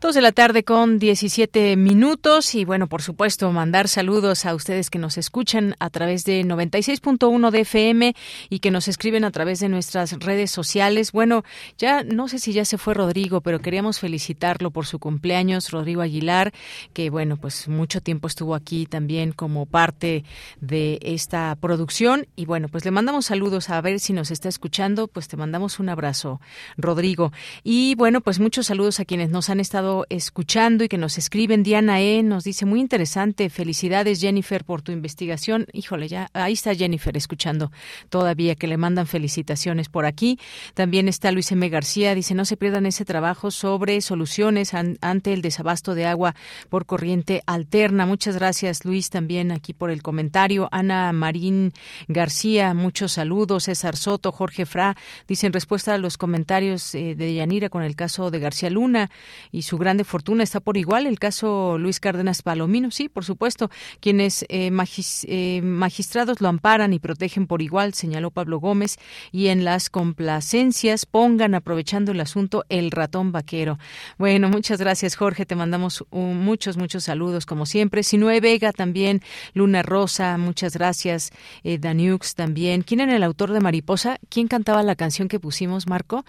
Dos de la tarde con 17 minutos y bueno, por supuesto, mandar saludos a ustedes que nos escuchan a través de 96.1 de FM y que nos escriben a través de nuestras redes sociales. Bueno, ya no sé si ya se fue Rodrigo, pero queríamos felicitarlo por su cumpleaños, Rodrigo Aguilar, que bueno, pues mucho tiempo estuvo aquí también como parte de esta producción y bueno, pues le mandamos saludos a ver si nos está escuchando, pues te mandamos un abrazo, Rodrigo. Y bueno, pues muchos saludos a quienes nos han estado escuchando y que nos escriben. Diana E. nos dice, muy interesante, felicidades Jennifer por tu investigación. Híjole, ya ahí está Jennifer escuchando todavía, que le mandan felicitaciones por aquí. También está Luis M. García, dice, no se pierdan ese trabajo sobre soluciones ante el desabasto de agua por corriente alterna. Muchas gracias Luis también aquí por el comentario. Ana Marín García, muchos saludos. César Soto, Jorge Fra, dice en respuesta a los comentarios eh, de Yanira con el caso de García Luna y su grande fortuna está por igual. El caso Luis Cárdenas Palomino, sí, por supuesto, quienes eh, eh, magistrados lo amparan y protegen por igual, señaló Pablo Gómez, y en las complacencias pongan, aprovechando el asunto, el ratón vaquero. Bueno, muchas gracias, Jorge. Te mandamos muchos, muchos saludos, como siempre. Sinue Vega también, Luna Rosa, muchas gracias. Eh, Daniux también. ¿Quién era el autor de Mariposa? ¿Quién cantaba la canción que pusimos, Marco?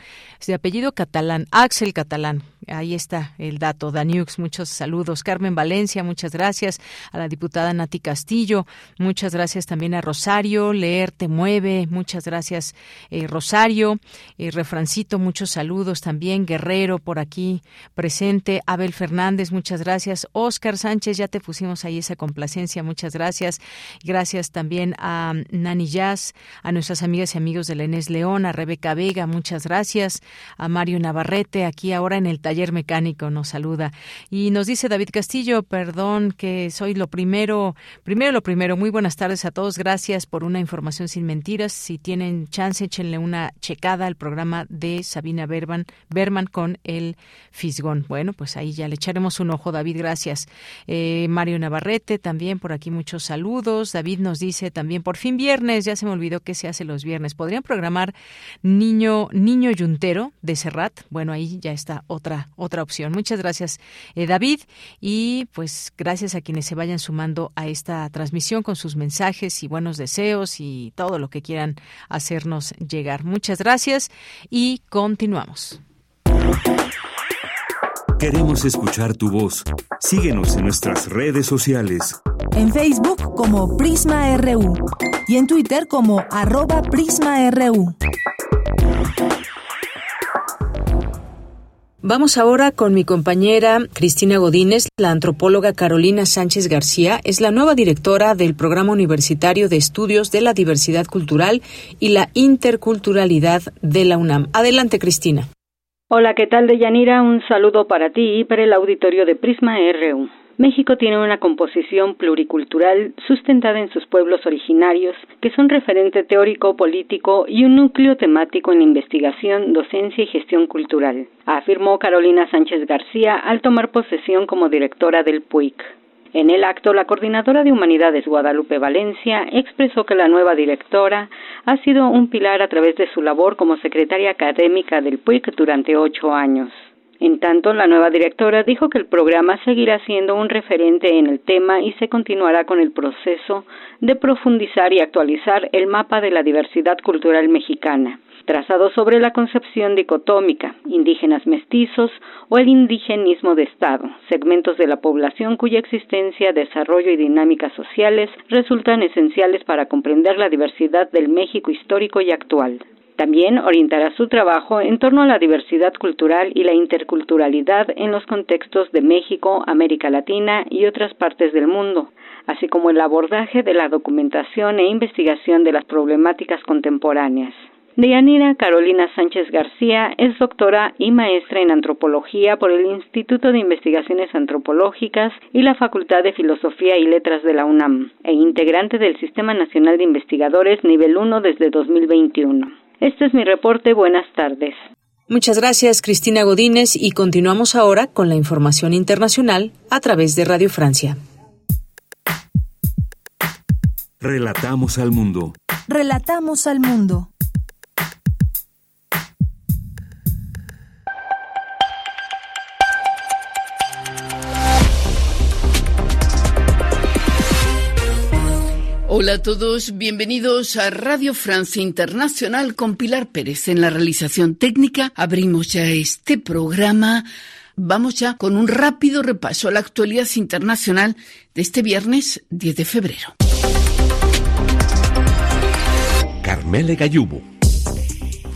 De apellido catalán, Axel Catalán. Ahí está el dato. Daniux, muchos saludos. Carmen Valencia, muchas gracias. A la diputada Nati Castillo, muchas gracias también a Rosario. Leer te mueve, muchas gracias eh, Rosario. Eh, Refrancito, muchos saludos también. Guerrero por aquí presente. Abel Fernández, muchas gracias. Oscar Sánchez, ya te pusimos ahí esa complacencia, muchas gracias. Gracias también a Nani Jazz, a nuestras amigas y amigos de Lenés León, a Rebeca Vega, muchas gracias. A Mario Navarrete, aquí ahora en el taller mecánico nos saluda. Y nos dice David Castillo, perdón que soy lo primero, primero lo primero, muy buenas tardes a todos, gracias por una información sin mentiras. Si tienen chance, échenle una checada al programa de Sabina Berman, Berman con el Fisgón. Bueno, pues ahí ya le echaremos un ojo, David, gracias. Eh, Mario Navarrete, también por aquí muchos saludos. David nos dice también, por fin viernes, ya se me olvidó que se hace los viernes. ¿Podrían programar Niño, Niño Yuntero de Serrat? Bueno, ahí ya está otra, otra opción. Muchas gracias, eh, David. Y pues gracias a quienes se vayan sumando a esta transmisión con sus mensajes y buenos deseos y todo lo que quieran hacernos llegar. Muchas gracias y continuamos. Queremos escuchar tu voz. Síguenos en nuestras redes sociales. En Facebook como Prisma RU y en Twitter como arroba PrismaRU. Vamos ahora con mi compañera Cristina Godínez. La antropóloga Carolina Sánchez García es la nueva directora del Programa Universitario de Estudios de la Diversidad Cultural y la Interculturalidad de la UNAM. Adelante, Cristina. Hola, ¿qué tal, Deyanira? Un saludo para ti y para el auditorio de Prisma RU. México tiene una composición pluricultural sustentada en sus pueblos originarios, que son referente teórico, político y un núcleo temático en investigación, docencia y gestión cultural, afirmó Carolina Sánchez García al tomar posesión como directora del PUIC. En el acto, la coordinadora de Humanidades Guadalupe Valencia expresó que la nueva directora ha sido un pilar a través de su labor como secretaria académica del PUIC durante ocho años. En tanto, la nueva directora dijo que el programa seguirá siendo un referente en el tema y se continuará con el proceso de profundizar y actualizar el mapa de la diversidad cultural mexicana, trazado sobre la concepción dicotómica, indígenas mestizos o el indigenismo de Estado, segmentos de la población cuya existencia, desarrollo y dinámicas sociales resultan esenciales para comprender la diversidad del México histórico y actual. También orientará su trabajo en torno a la diversidad cultural y la interculturalidad en los contextos de México, América Latina y otras partes del mundo, así como el abordaje de la documentación e investigación de las problemáticas contemporáneas. Deyanira Carolina Sánchez García es doctora y maestra en antropología por el Instituto de Investigaciones Antropológicas y la Facultad de Filosofía y Letras de la UNAM e integrante del Sistema Nacional de Investigadores Nivel 1 desde 2021. Este es mi reporte. Buenas tardes. Muchas gracias, Cristina Godínez, y continuamos ahora con la información internacional a través de Radio Francia. Relatamos al mundo. Relatamos al mundo. Hola a todos, bienvenidos a Radio Francia Internacional con Pilar Pérez en la realización técnica. Abrimos ya este programa. Vamos ya con un rápido repaso a la actualidad internacional de este viernes 10 de febrero. Carmele Gayubo.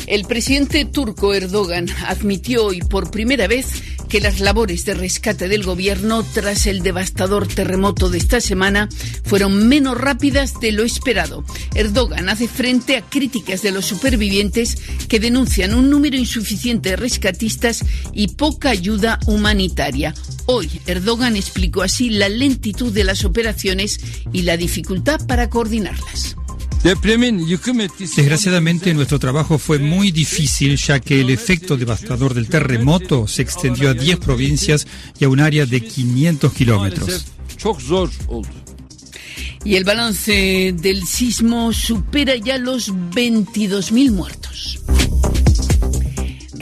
El presidente turco Erdogan admitió hoy por primera vez que las labores de rescate del gobierno tras el devastador terremoto de esta semana fueron menos rápidas de lo esperado. Erdogan hace frente a críticas de los supervivientes que denuncian un número insuficiente de rescatistas y poca ayuda humanitaria. Hoy Erdogan explicó así la lentitud de las operaciones y la dificultad para coordinarlas. Desgraciadamente nuestro trabajo fue muy difícil ya que el efecto devastador del terremoto se extendió a 10 provincias y a un área de 500 kilómetros. Y el balance del sismo supera ya los 22.000 muertos.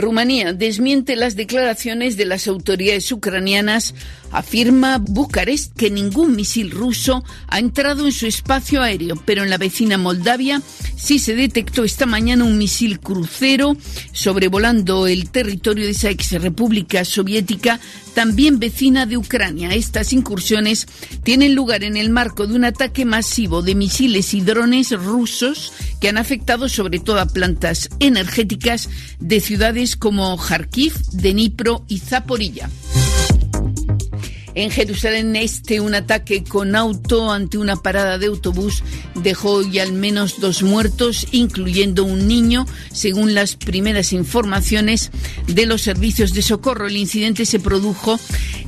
Rumanía desmiente las declaraciones de las autoridades ucranianas. Afirma Bucarest que ningún misil ruso ha entrado en su espacio aéreo, pero en la vecina Moldavia sí se detectó esta mañana un misil crucero sobrevolando el territorio de esa ex república soviética, también vecina de Ucrania. Estas incursiones tienen lugar en el marco de un ataque masivo de misiles y drones rusos que han afectado sobre todo a plantas energéticas de ciudades como Kharkiv, Dnipro y Zaporilla. En Jerusalén Este, un ataque con auto ante una parada de autobús dejó hoy al menos dos muertos, incluyendo un niño, según las primeras informaciones de los servicios de socorro. El incidente se produjo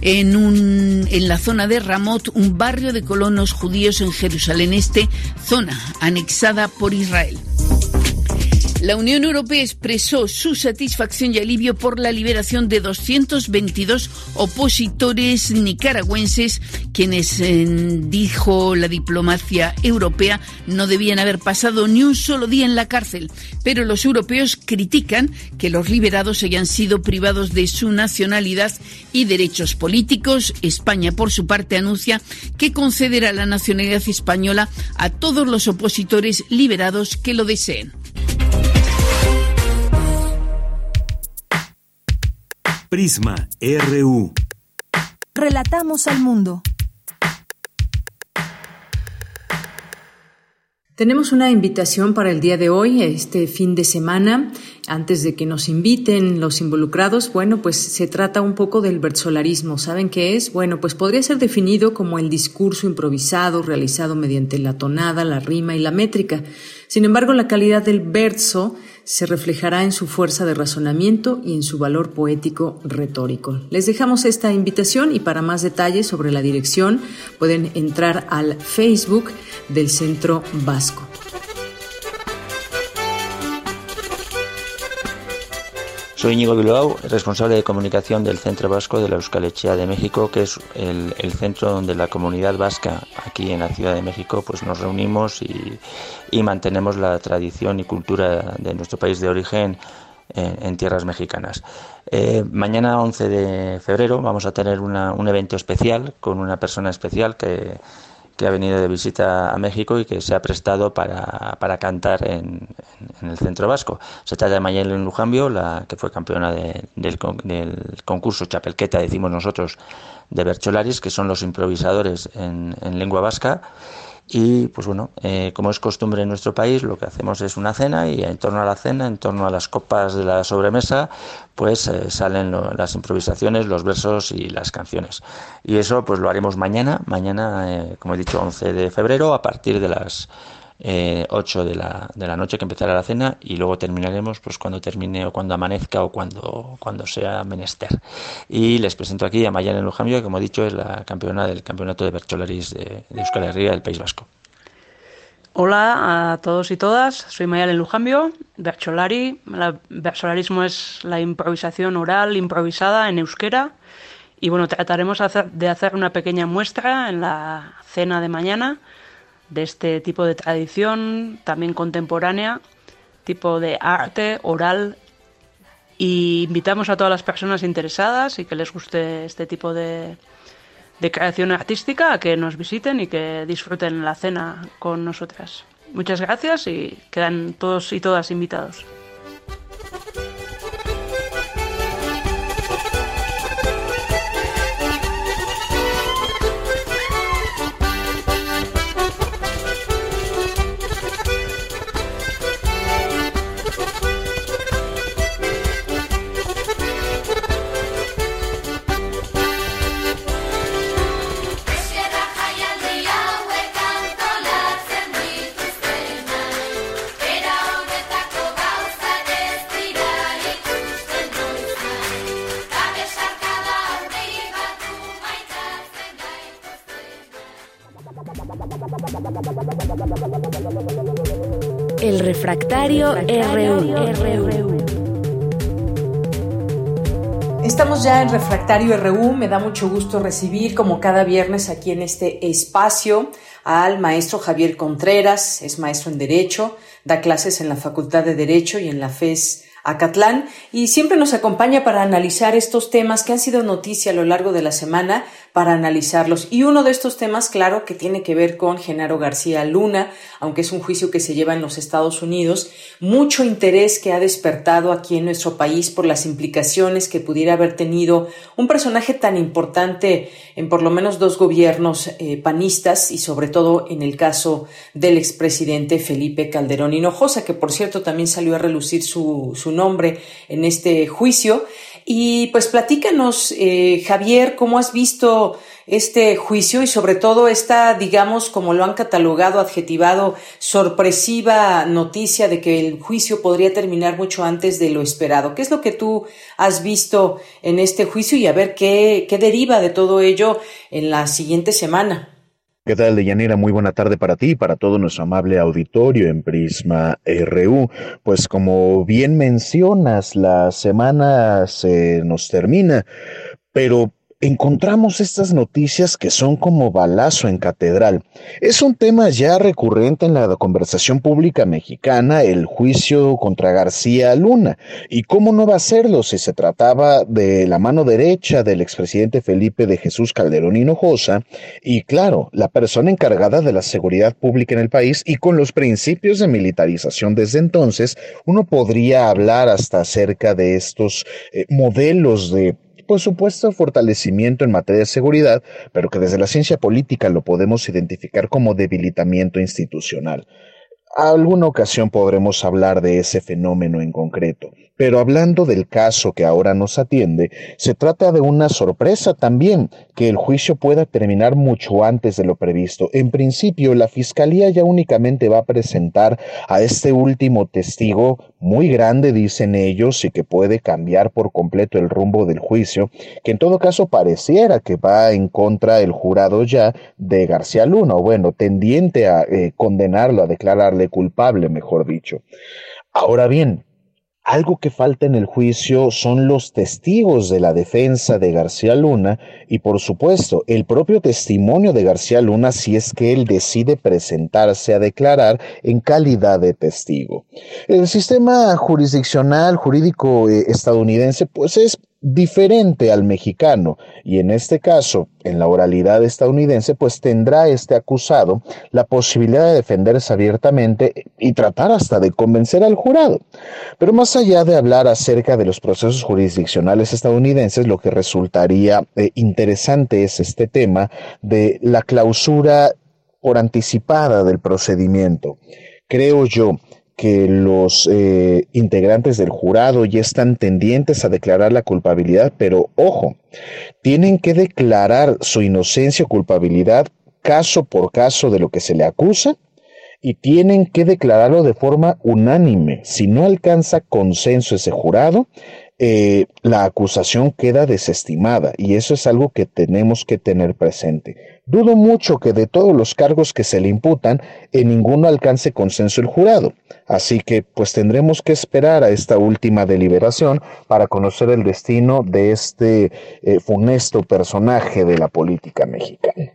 en, un, en la zona de Ramot, un barrio de colonos judíos en Jerusalén Este, zona anexada por Israel. La Unión Europea expresó su satisfacción y alivio por la liberación de 222 opositores nicaragüenses, quienes, dijo la diplomacia europea, no debían haber pasado ni un solo día en la cárcel. Pero los europeos critican que los liberados hayan sido privados de su nacionalidad y derechos políticos. España, por su parte, anuncia que concederá la nacionalidad española a todos los opositores liberados que lo deseen. Prisma RU. Relatamos al mundo. Tenemos una invitación para el día de hoy, este fin de semana. Antes de que nos inviten los involucrados, bueno, pues se trata un poco del versolarismo. ¿Saben qué es? Bueno, pues podría ser definido como el discurso improvisado realizado mediante la tonada, la rima y la métrica. Sin embargo, la calidad del verso se reflejará en su fuerza de razonamiento y en su valor poético retórico. Les dejamos esta invitación y para más detalles sobre la dirección pueden entrar al Facebook del Centro Vasco. Soy Íñigo Bilbao, responsable de comunicación del Centro Vasco de la Euskalechea de México, que es el, centro donde la comunidad vasca aquí en la Ciudad de México pues nos reunimos y, mantenemos la tradición y cultura de nuestro país de origen en, tierras mexicanas. Eh, mañana 11 de febrero vamos a tener un evento especial con una persona especial que, ha venido de visita a México y que se ha prestado para, cantar en, el centro vasco. Se trata de Mayelen Lujambio, la que fue campeona del, concurso Chapelqueta, decimos nosotros, de Bercholaris, que son los improvisadores en lengua vasca y pues bueno, eh, como es costumbre en nuestro país, lo que hacemos es una cena y en torno a la cena, en torno a las copas de la sobremesa, pues eh, salen las improvisaciones, los versos y las canciones. Y eso pues lo haremos mañana, mañana, eh, como he dicho, 11 de febrero, a partir de las eh, 8 de la, de la noche que empezará la cena y luego terminaremos pues cuando termine o cuando amanezca o cuando, cuando sea menester. Y les presento aquí a Mayalen Lujambio, que como he dicho es la campeona del campeonato de Bercholaris de, de Euskal Herria del País Vasco. Hola a todos y todas, soy Mayalen Lujambio, Bercholari. El bercholarismo es la improvisación oral improvisada en euskera y bueno, trataremos de hacer una pequeña muestra en la cena de mañana de este tipo de tradición, también contemporánea, tipo de arte oral. Y invitamos a todas las personas interesadas y que les guste este tipo de, de creación artística a que nos visiten y que disfruten la cena con nosotras. Muchas gracias y quedan todos y todas invitados. Refractario, RU. Estamos ya en Refractario RU. Me da mucho gusto recibir, como cada viernes, aquí en este espacio al maestro Javier Contreras. Es maestro en Derecho, da clases en la Facultad de Derecho y en la FES Acatlán y siempre nos acompaña para analizar estos temas que han sido noticia a lo largo de la semana, para analizarlos. Y uno de estos temas, claro, que tiene que ver con Genaro García Luna, aunque es un juicio que se lleva en los Estados Unidos, mucho interés que ha despertado aquí en nuestro país por las implicaciones que pudiera haber tenido un personaje tan importante en por lo menos dos gobiernos eh, panistas y sobre todo en el caso del expresidente Felipe Calderón Hinojosa, que por cierto también salió a relucir su, su nombre en este juicio. Y pues platícanos, eh, Javier, cómo has visto este juicio y sobre todo esta, digamos, como lo han catalogado, adjetivado, sorpresiva noticia de que el juicio podría terminar mucho antes de lo esperado. ¿Qué es lo que tú has visto en este juicio y a ver qué, qué deriva de todo ello en la siguiente semana? ¿Qué tal, Deyanira? Muy buena tarde para ti y para todo nuestro amable auditorio en Prisma RU. Pues como bien mencionas, la semana se nos termina, pero encontramos estas noticias que son como balazo en catedral. Es un tema ya recurrente en la conversación pública mexicana, el juicio contra García Luna. ¿Y cómo no va a serlo si se trataba de la mano derecha del expresidente Felipe de Jesús Calderón Hinojosa y, claro, la persona encargada de la seguridad pública en el país y con los principios de militarización desde entonces, uno podría hablar hasta acerca de estos eh, modelos de por supuesto, fortalecimiento en materia de seguridad, pero que desde la ciencia política lo podemos identificar como debilitamiento institucional. alguna ocasión podremos hablar de ese fenómeno en concreto. Pero hablando del caso que ahora nos atiende, se trata de una sorpresa también, que el juicio pueda terminar mucho antes de lo previsto. En principio, la Fiscalía ya únicamente va a presentar a este último testigo muy grande, dicen ellos, y que puede cambiar por completo el rumbo del juicio, que en todo caso pareciera que va en contra el jurado ya de García Luna, o bueno, tendiente a eh, condenarlo, a declararle culpable, mejor dicho. Ahora bien, algo que falta en el juicio son los testigos de la defensa de García Luna y por supuesto el propio testimonio de García Luna si es que él decide presentarse a declarar en calidad de testigo. El sistema jurisdiccional jurídico eh, estadounidense pues es diferente al mexicano y en este caso, en la oralidad estadounidense, pues tendrá este acusado la posibilidad de defenderse abiertamente y tratar hasta de convencer al jurado. Pero más allá de hablar acerca de los procesos jurisdiccionales estadounidenses, lo que resultaría eh, interesante es este tema de la clausura por anticipada del procedimiento. Creo yo que los eh, integrantes del jurado ya están tendientes a declarar la culpabilidad, pero ojo, tienen que declarar su inocencia o culpabilidad caso por caso de lo que se le acusa y tienen que declararlo de forma unánime. Si no alcanza consenso ese jurado, eh, la acusación queda desestimada y eso es algo que tenemos que tener presente. Dudo mucho que de todos los cargos que se le imputan, en ninguno alcance consenso el jurado. Así que pues tendremos que esperar a esta última deliberación para conocer el destino de este eh, funesto personaje de la política mexicana.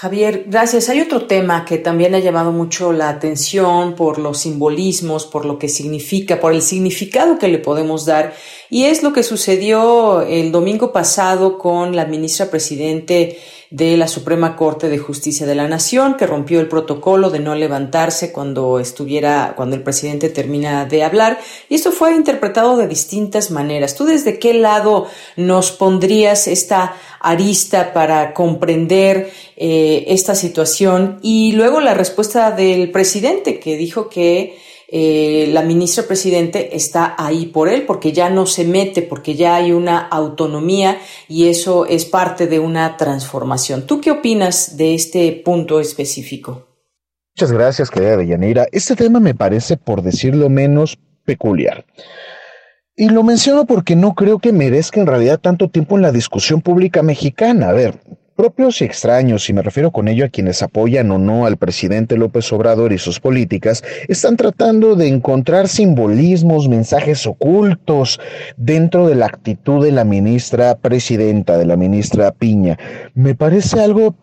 Javier, gracias. Hay otro tema que también ha llamado mucho la atención por los simbolismos, por lo que significa, por el significado que le podemos dar, y es lo que sucedió el domingo pasado con la ministra presidente de la Suprema Corte de Justicia de la Nación, que rompió el protocolo de no levantarse cuando estuviera, cuando el presidente termina de hablar, y esto fue interpretado de distintas maneras. ¿Tú desde qué lado nos pondrías esta arista para comprender eh, esta situación y luego la respuesta del presidente que dijo que eh, la ministra presidente está ahí por él porque ya no se mete, porque ya hay una autonomía y eso es parte de una transformación. ¿Tú qué opinas de este punto específico? Muchas gracias, querida Deyanira. Este tema me parece, por decirlo menos, peculiar. Y lo menciono porque no creo que merezca en realidad tanto tiempo en la discusión pública mexicana. A ver, propios y extraños, y me refiero con ello a quienes apoyan o no al presidente López Obrador y sus políticas, están tratando de encontrar simbolismos, mensajes ocultos dentro de la actitud de la ministra presidenta, de la ministra Piña. Me parece algo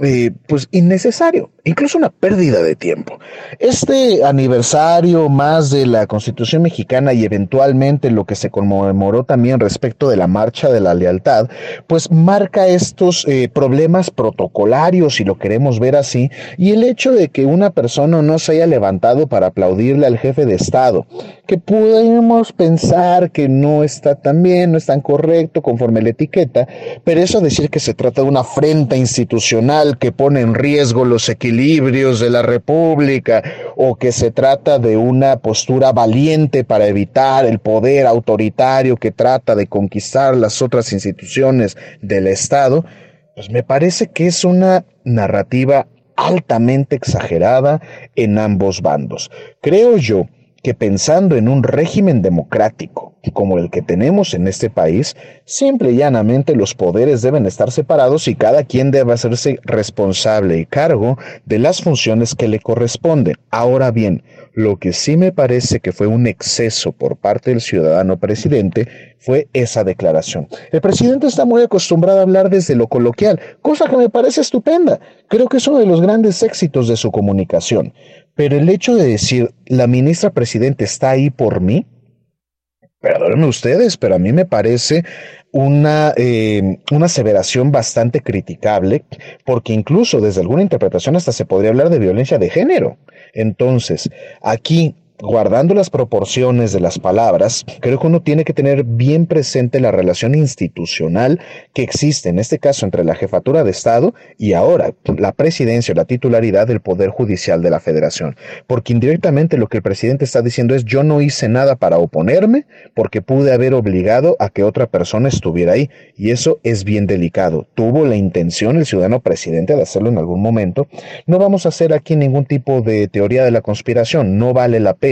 eh, pues innecesario, incluso una pérdida de tiempo. Este aniversario más de la Constitución mexicana y eventualmente lo que se conmemoró también respecto de la Marcha de la Lealtad, pues marca estos eh, problemas protocolarios, si lo queremos ver así, y el hecho de que una persona no se haya levantado para aplaudirle al jefe de Estado, que podemos pensar que no está tan bien, no es tan correcto conforme la etiqueta, pero eso decir que se trata de una afrenta institucional, que pone en riesgo los equilibrios de la República o que se trata de una postura valiente para evitar el poder autoritario que trata de conquistar las otras instituciones del Estado, pues me parece que es una narrativa altamente exagerada en ambos bandos. Creo yo que pensando en un régimen democrático como el que tenemos en este país, simple y llanamente los poderes deben estar separados y cada quien debe hacerse responsable y cargo de las funciones que le corresponden. Ahora bien, lo que sí me parece que fue un exceso por parte del ciudadano presidente fue esa declaración. El presidente está muy acostumbrado a hablar desde lo coloquial, cosa que me parece estupenda. Creo que es uno de los grandes éxitos de su comunicación. Pero el hecho de decir, la ministra presidente está ahí por mí, perdónenme ustedes, pero a mí me parece una, eh, una aseveración bastante criticable, porque incluso desde alguna interpretación hasta se podría hablar de violencia de género. Entonces, aquí guardando las proporciones de las palabras, creo que uno tiene que tener bien presente la relación institucional que existe en este caso entre la jefatura de Estado y ahora la presidencia o la titularidad del Poder Judicial de la Federación. Porque indirectamente lo que el presidente está diciendo es yo no hice nada para oponerme porque pude haber obligado a que otra persona estuviera ahí. Y eso es bien delicado. Tuvo la intención el ciudadano presidente de hacerlo en algún momento. No vamos a hacer aquí ningún tipo de teoría de la conspiración. No vale la pena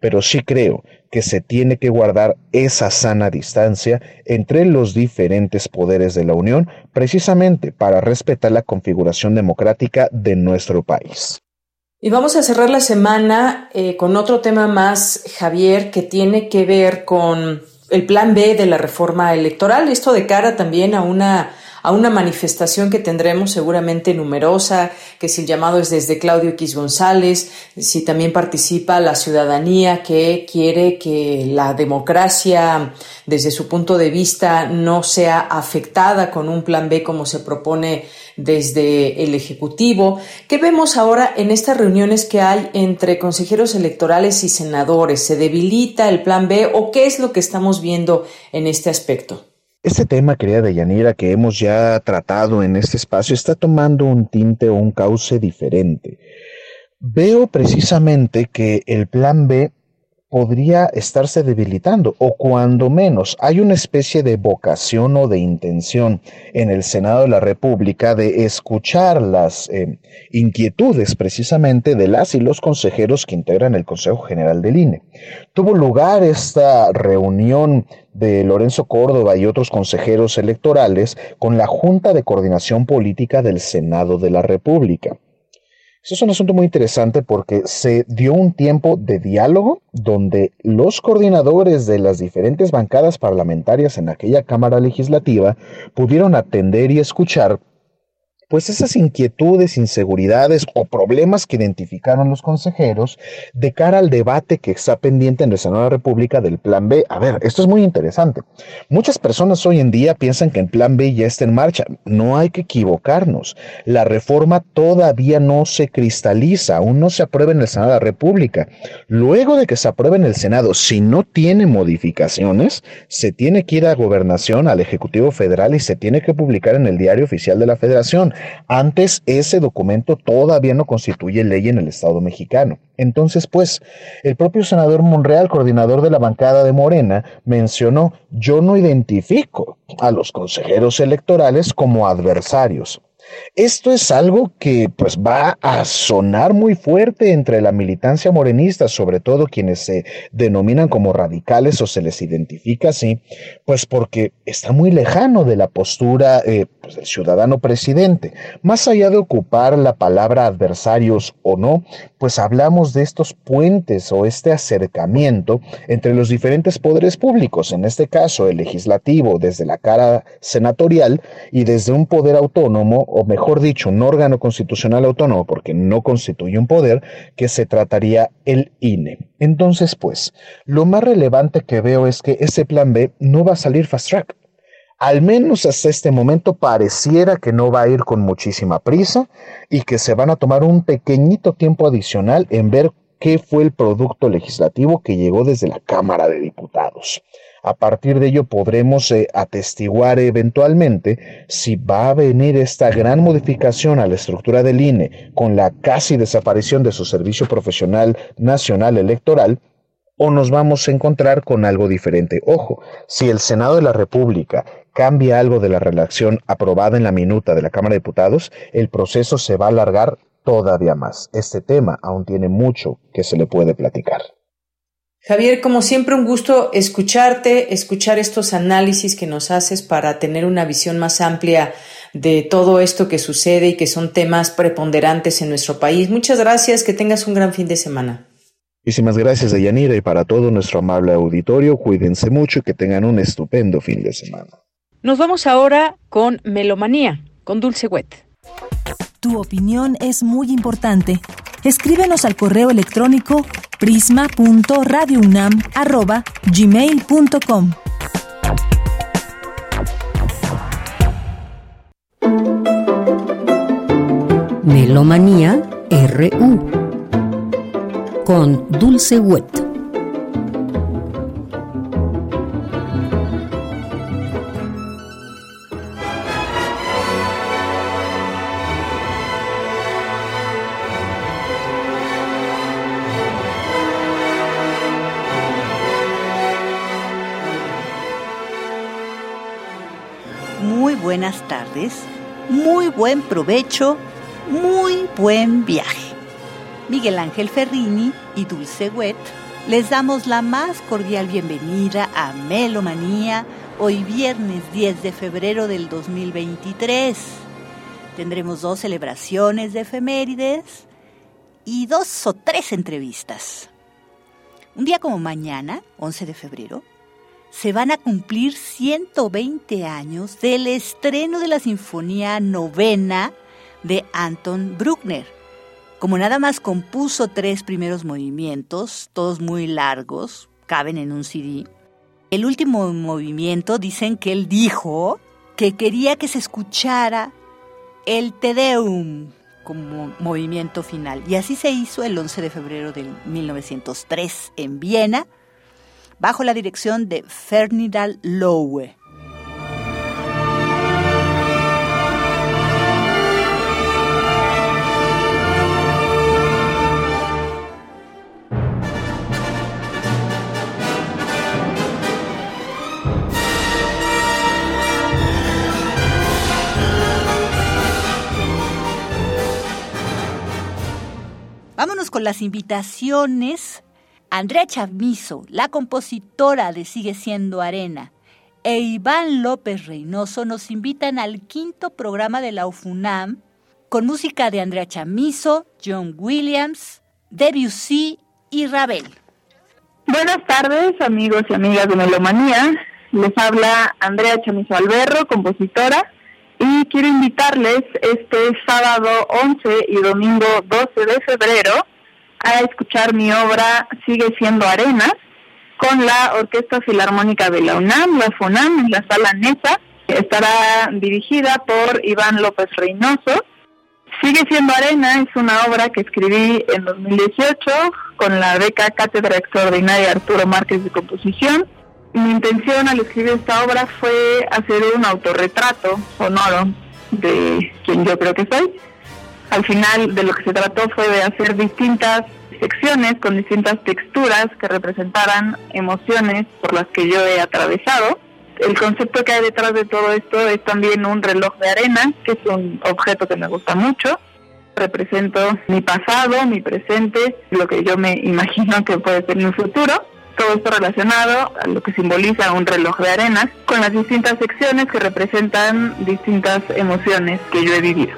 pero sí creo que se tiene que guardar esa sana distancia entre los diferentes poderes de la Unión, precisamente para respetar la configuración democrática de nuestro país. Y vamos a cerrar la semana eh, con otro tema más, Javier, que tiene que ver con el plan B de la reforma electoral. Esto de cara también a una a una manifestación que tendremos seguramente numerosa, que si el llamado es desde Claudio X González, si también participa la ciudadanía que quiere que la democracia desde su punto de vista no sea afectada con un plan B como se propone desde el Ejecutivo. ¿Qué vemos ahora en estas reuniones que hay entre consejeros electorales y senadores? ¿Se debilita el plan B o qué es lo que estamos viendo en este aspecto? Este tema, querida Deyanira, que hemos ya tratado en este espacio, está tomando un tinte o un cauce diferente. Veo precisamente que el plan B podría estarse debilitando o cuando menos hay una especie de vocación o de intención en el Senado de la República de escuchar las eh, inquietudes precisamente de las y los consejeros que integran el Consejo General del INE. Tuvo lugar esta reunión de Lorenzo Córdoba y otros consejeros electorales con la Junta de Coordinación Política del Senado de la República. Eso es un asunto muy interesante porque se dio un tiempo de diálogo donde los coordinadores de las diferentes bancadas parlamentarias en aquella Cámara Legislativa pudieron atender y escuchar pues esas inquietudes, inseguridades o problemas que identificaron los consejeros de cara al debate que está pendiente en de la República del Plan B. A ver, esto es muy interesante. Muchas personas hoy en día piensan que el Plan B ya está en marcha. No hay que equivocarnos. La reforma todavía no se cristaliza, aún no se aprueba en el Senado de la República. Luego de que se apruebe en el Senado, si no tiene modificaciones, se tiene que ir a gobernación, al Ejecutivo Federal y se tiene que publicar en el Diario Oficial de la Federación. Antes ese documento todavía no constituye ley en el Estado mexicano. Entonces, pues, el propio senador Monreal, coordinador de la bancada de Morena, mencionó, yo no identifico a los consejeros electorales como adversarios. Esto es algo que pues va a sonar muy fuerte entre la militancia morenista, sobre todo quienes se denominan como radicales o se les identifica así, pues porque está muy lejano de la postura eh, pues, del ciudadano presidente. Más allá de ocupar la palabra adversarios o no, pues hablamos de estos puentes o este acercamiento entre los diferentes poderes públicos, en este caso el legislativo desde la cara senatorial y desde un poder autónomo o mejor dicho, un órgano constitucional autónomo, porque no constituye un poder, que se trataría el INE. Entonces, pues, lo más relevante que veo es que ese plan B no va a salir fast track. Al menos hasta este momento pareciera que no va a ir con muchísima prisa y que se van a tomar un pequeñito tiempo adicional en ver qué fue el producto legislativo que llegó desde la Cámara de Diputados. A partir de ello podremos eh, atestiguar eventualmente si va a venir esta gran modificación a la estructura del INE con la casi desaparición de su servicio profesional nacional electoral o nos vamos a encontrar con algo diferente. Ojo, si el Senado de la República cambia algo de la redacción aprobada en la minuta de la Cámara de Diputados, el proceso se va a alargar todavía más. Este tema aún tiene mucho que se le puede platicar. Javier, como siempre, un gusto escucharte, escuchar estos análisis que nos haces para tener una visión más amplia de todo esto que sucede y que son temas preponderantes en nuestro país. Muchas gracias, que tengas un gran fin de semana. Muchísimas gracias, Deyanira, y para todo nuestro amable auditorio, cuídense mucho y que tengan un estupendo fin de semana. Nos vamos ahora con Melomanía, con Dulce Wet. Tu opinión es muy importante. Escríbenos al correo electrónico prisma.radiounam@gmail.com. Melomanía RU con Dulce Wet. Buenas tardes, muy buen provecho, muy buen viaje. Miguel Ángel Ferrini y Dulce Wet les damos la más cordial bienvenida a Melomanía hoy viernes 10 de febrero del 2023. Tendremos dos celebraciones de efemérides y dos o tres entrevistas. Un día como mañana, 11 de febrero, se van a cumplir 120 años del estreno de la Sinfonía Novena de Anton Bruckner. Como nada más compuso tres primeros movimientos, todos muy largos, caben en un CD, el último movimiento dicen que él dijo que quería que se escuchara el Te Deum como movimiento final. Y así se hizo el 11 de febrero de 1903 en Viena, bajo la dirección de Ferdinand Lowe. Vámonos con las invitaciones. Andrea Chamizo, la compositora de Sigue siendo Arena, e Iván López Reynoso nos invitan al quinto programa de la UFUNAM con música de Andrea Chamizo, John Williams, Debussy y Ravel. Buenas tardes, amigos y amigas de Melomanía. Les habla Andrea Chamizo Alberro, compositora y quiero invitarles este sábado 11 y domingo 12 de febrero a escuchar mi obra Sigue siendo Arenas con la Orquesta Filarmónica de la UNAM, la FUNAM, en la sala NESA. Estará dirigida por Iván López Reynoso. Sigue siendo Arena es una obra que escribí en 2018 con la beca Cátedra Extraordinaria Arturo Márquez de Composición mi intención al escribir esta obra fue hacer un autorretrato sonoro de quien yo creo que soy. Al final de lo que se trató fue de hacer distintas secciones con distintas texturas que representaran emociones por las que yo he atravesado. El concepto que hay detrás de todo esto es también un reloj de arena, que es un objeto que me gusta mucho. Represento mi pasado, mi presente, lo que yo me imagino que puede ser mi futuro todo esto relacionado a lo que simboliza un reloj de arena, con las distintas secciones que representan distintas emociones que yo he vivido.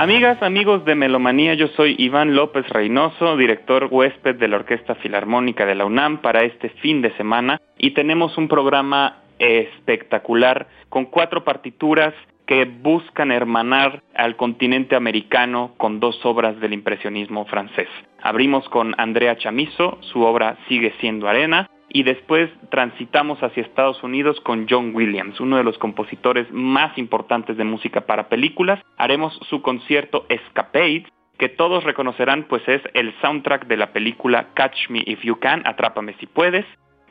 Amigas, amigos de Melomanía, yo soy Iván López Reynoso, director huésped de la Orquesta Filarmónica de la UNAM para este fin de semana y tenemos un programa espectacular con cuatro partituras que buscan hermanar al continente americano con dos obras del impresionismo francés. Abrimos con Andrea Chamizo, su obra Sigue siendo arena, y después transitamos hacia Estados Unidos con John Williams, uno de los compositores más importantes de música para películas. Haremos su concierto Escapades, que todos reconocerán pues es el soundtrack de la película Catch Me If You Can, Atrápame si puedes.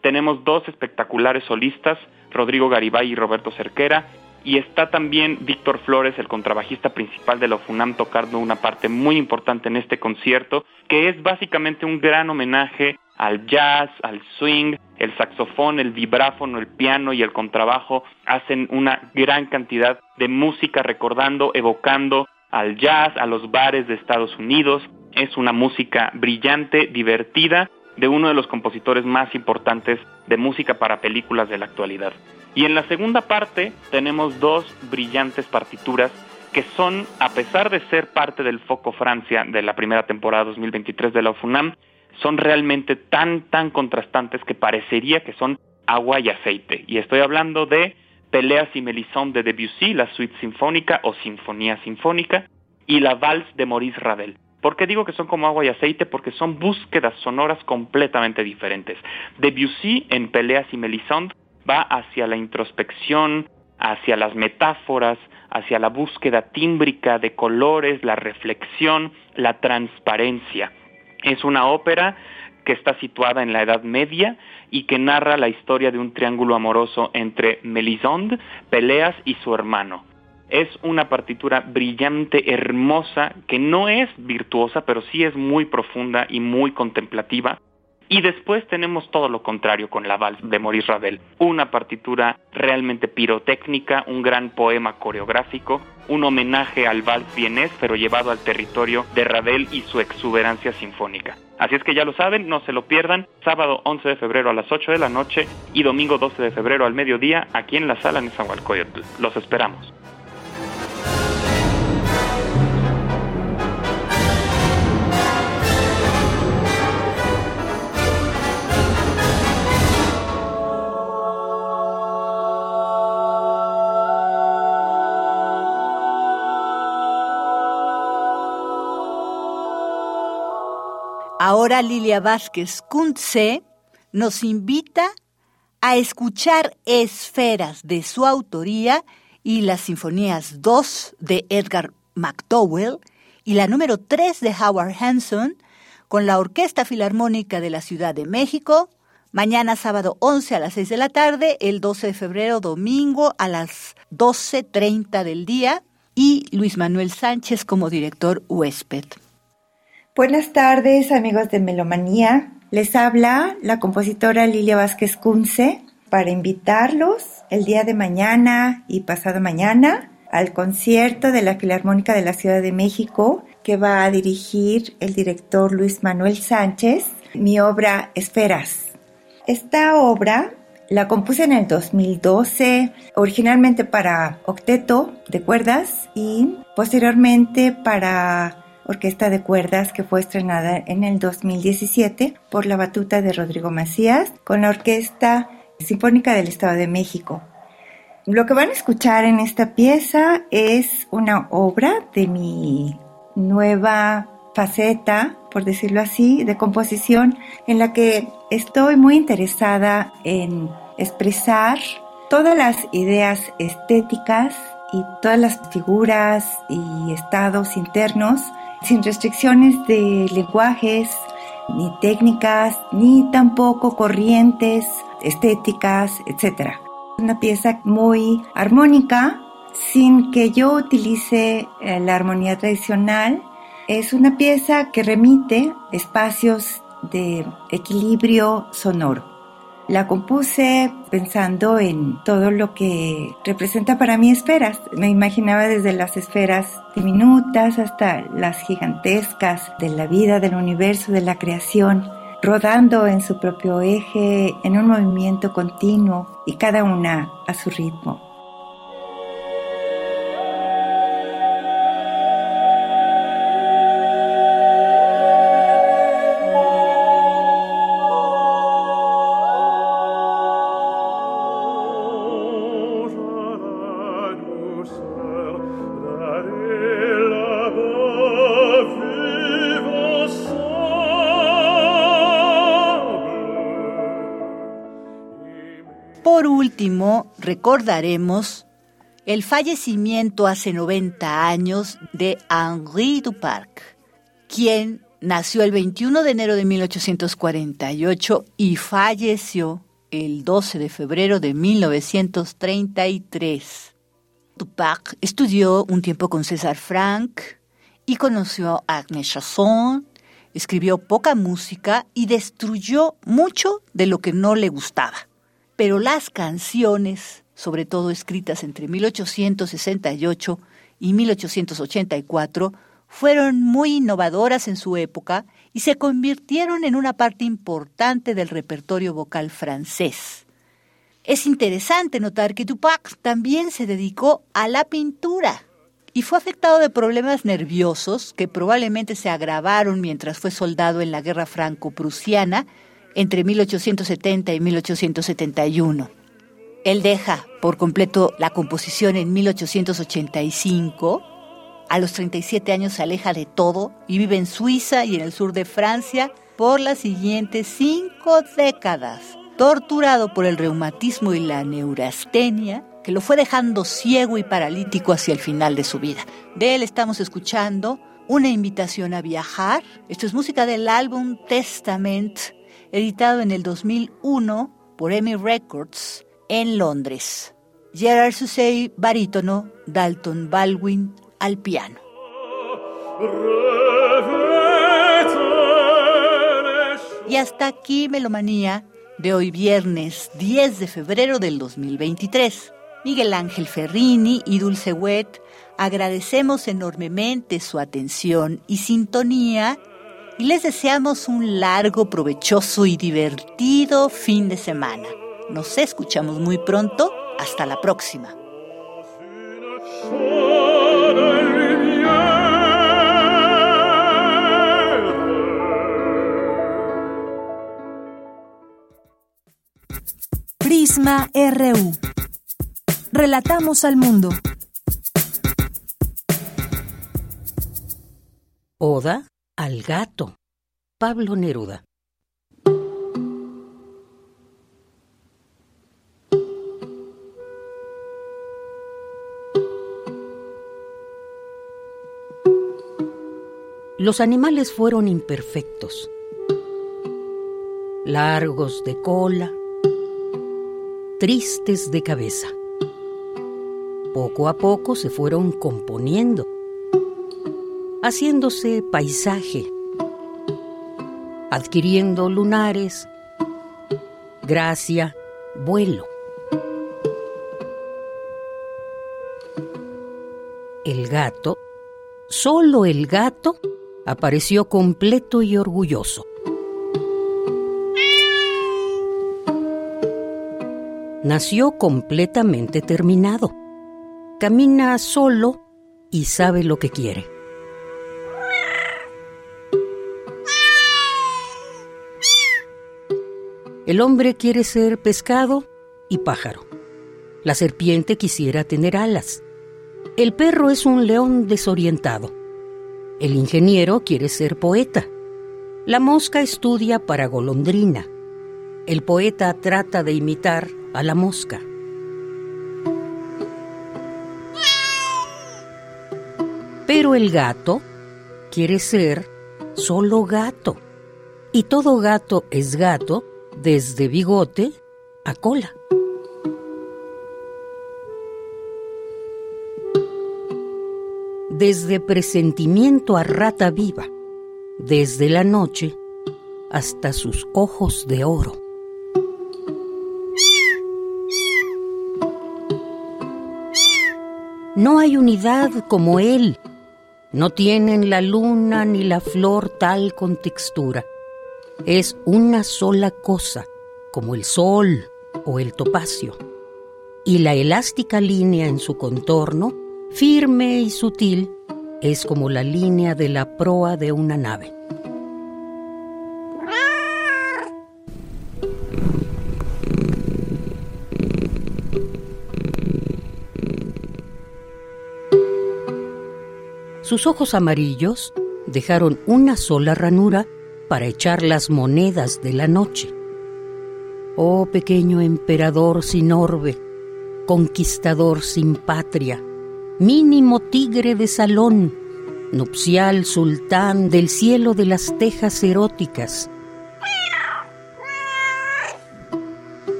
Tenemos dos espectaculares solistas, Rodrigo Garibay y Roberto Cerquera, y está también Víctor Flores, el contrabajista principal de la FUNAM, tocando una parte muy importante en este concierto, que es básicamente un gran homenaje al jazz, al swing, el saxofón, el vibráfono, el piano y el contrabajo hacen una gran cantidad de música recordando, evocando al jazz, a los bares de Estados Unidos. Es una música brillante, divertida, de uno de los compositores más importantes de música para películas de la actualidad. Y en la segunda parte tenemos dos brillantes partituras que son, a pesar de ser parte del foco Francia de la primera temporada 2023 de la UFUNAM, son realmente tan, tan contrastantes que parecería que son agua y aceite. Y estoy hablando de Peleas y Melisande de Debussy, la suite sinfónica o sinfonía sinfónica, y la Vals de Maurice Ravel. ¿Por qué digo que son como agua y aceite? Porque son búsquedas sonoras completamente diferentes. Debussy en Peleas y Melisande va hacia la introspección, hacia las metáforas, hacia la búsqueda tímbrica de colores, la reflexión, la transparencia. Es una ópera que está situada en la Edad Media y que narra la historia de un triángulo amoroso entre Melisande, Peleas y su hermano. Es una partitura brillante, hermosa, que no es virtuosa, pero sí es muy profunda y muy contemplativa Y después tenemos todo lo contrario con la Vals de Maurice Ravel, una partitura realmente pirotécnica, un gran poema coreográfico, un homenaje al vals vienés, pero llevado al territorio de Ravel y su exuberancia sinfónica. Así es que ya lo saben, no se lo pierdan, sábado 11 de febrero a las 8 de la noche y domingo 12 de febrero al mediodía aquí en la sala Nezahualcóyotl. Los esperamos. Lilia Vázquez Kuntze nos invita a escuchar esferas de su autoría y las sinfonías 2 de Edgar McDowell y la número 3 de Howard Hanson con la Orquesta Filarmónica de la Ciudad de México, mañana sábado 11 a las 6 de la tarde, el 12 de febrero domingo a las 12.30 del día y Luis Manuel Sánchez como director huésped. Buenas tardes, amigos de Melomanía. Les habla la compositora Lilia Vázquez Kunze para invitarlos el día de mañana y pasado mañana al concierto de la Filarmónica de la Ciudad de México que va a dirigir el director Luis Manuel Sánchez, mi obra Esferas. Esta obra la compuse en el 2012, originalmente para octeto de cuerdas y posteriormente para orquesta de cuerdas que fue estrenada en el 2017 por la batuta de Rodrigo Macías con la Orquesta Sinfónica del Estado de México. Lo que van a escuchar en esta pieza es una obra de mi nueva faceta, por decirlo así, de composición en la que estoy muy interesada en expresar todas las ideas estéticas y todas las figuras y estados internos sin restricciones de lenguajes, ni técnicas, ni tampoco corrientes estéticas, etc. Una pieza muy armónica, sin que yo utilice eh, la armonía tradicional. Es una pieza que remite espacios de equilibrio sonoro. La compuse pensando en todo lo que representa para mí esferas. Me imaginaba desde las esferas diminutas hasta las gigantescas de la vida, del universo, de la creación, rodando en su propio eje, en un movimiento continuo y cada una a su ritmo. Recordaremos el fallecimiento hace 90 años de Henri Duparc, quien nació el 21 de enero de 1848 y falleció el 12 de febrero de 1933. Duparc estudió un tiempo con César Franck y conoció a Agnes Chasson, escribió poca música y destruyó mucho de lo que no le gustaba pero las canciones, sobre todo escritas entre 1868 y 1884, fueron muy innovadoras en su época y se convirtieron en una parte importante del repertorio vocal francés. Es interesante notar que Tupac también se dedicó a la pintura y fue afectado de problemas nerviosos que probablemente se agravaron mientras fue soldado en la guerra franco-prusiana entre 1870 y 1871. Él deja por completo la composición en 1885. A los 37 años se aleja de todo y vive en Suiza y en el sur de Francia por las siguientes cinco décadas, torturado por el reumatismo y la neurastenia, que lo fue dejando ciego y paralítico hacia el final de su vida. De él estamos escuchando una invitación a viajar. Esto es música del álbum Testament editado en el 2001 por EMI Records en Londres. Gerard Susey, barítono, Dalton Baldwin al piano. Y hasta aquí Melomanía de hoy viernes 10 de febrero del 2023. Miguel Ángel Ferrini y Dulce Wet agradecemos enormemente su atención y sintonía y les deseamos un largo, provechoso y divertido fin de semana. Nos escuchamos muy pronto. Hasta la próxima. Prisma RU. Relatamos al mundo. Oda al gato. Pablo Neruda. Los animales fueron imperfectos, largos de cola, tristes de cabeza. Poco a poco se fueron componiendo, haciéndose paisaje, adquiriendo lunares, gracia, vuelo. El gato, solo el gato, apareció completo y orgulloso. Nació completamente terminado. Camina solo y sabe lo que quiere. El hombre quiere ser pescado y pájaro. La serpiente quisiera tener alas. El perro es un león desorientado. El ingeniero quiere ser poeta. La mosca estudia para golondrina. El poeta trata de imitar a la mosca. Pero el gato quiere ser solo gato. Y todo gato es gato desde bigote a cola. desde presentimiento a rata viva, desde la noche hasta sus ojos de oro. No hay unidad como él. No tienen la luna ni la flor tal con textura. Es una sola cosa, como el sol o el topacio. Y la elástica línea en su contorno firme y sutil, es como la línea de la proa de una nave. Sus ojos amarillos dejaron una sola ranura para echar las monedas de la noche. Oh pequeño emperador sin orbe, conquistador sin patria, mínimo tigre de salón, nupcial sultán del cielo de las tejas eróticas.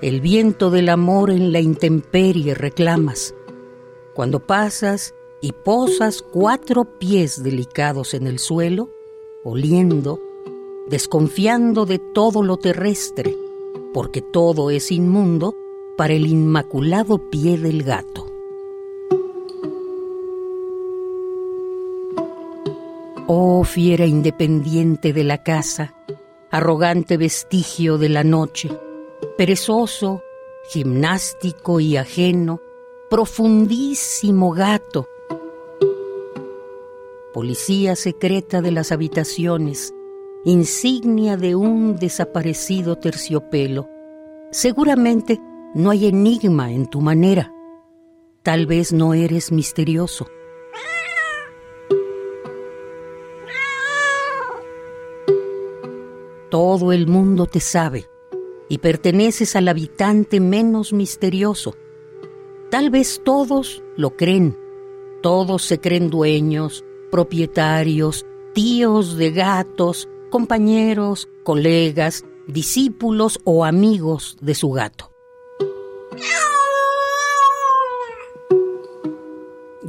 El viento del amor en la intemperie reclamas. Cuando pasas y posas cuatro pies delicados en el suelo, oliendo, desconfiando de todo lo terrestre, porque todo es inmundo para el inmaculado pie del gato. Oh fiera independiente de la casa, arrogante vestigio de la noche, perezoso, gimnástico y ajeno, profundísimo gato, policía secreta de las habitaciones, insignia de un desaparecido terciopelo. Seguramente no hay enigma en tu manera. Tal vez no eres misterioso. Todo el mundo te sabe y perteneces al habitante menos misterioso. Tal vez todos lo creen. Todos se creen dueños, propietarios, tíos de gatos, compañeros, colegas, discípulos o amigos de su gato.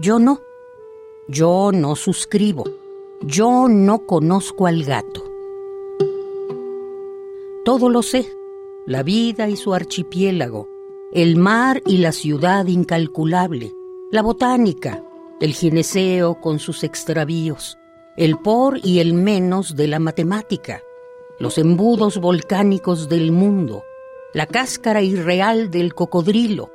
Yo no. Yo no suscribo. Yo no conozco al gato. Todo lo sé, la vida y su archipiélago, el mar y la ciudad incalculable, la botánica, el gineceo con sus extravíos, el por y el menos de la matemática, los embudos volcánicos del mundo, la cáscara irreal del cocodrilo,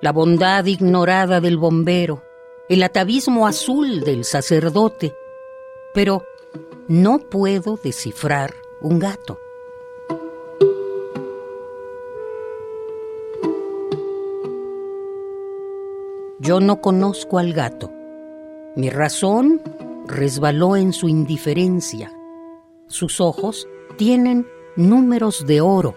la bondad ignorada del bombero, el atavismo azul del sacerdote, pero no puedo descifrar un gato. Yo no conozco al gato. Mi razón resbaló en su indiferencia. Sus ojos tienen números de oro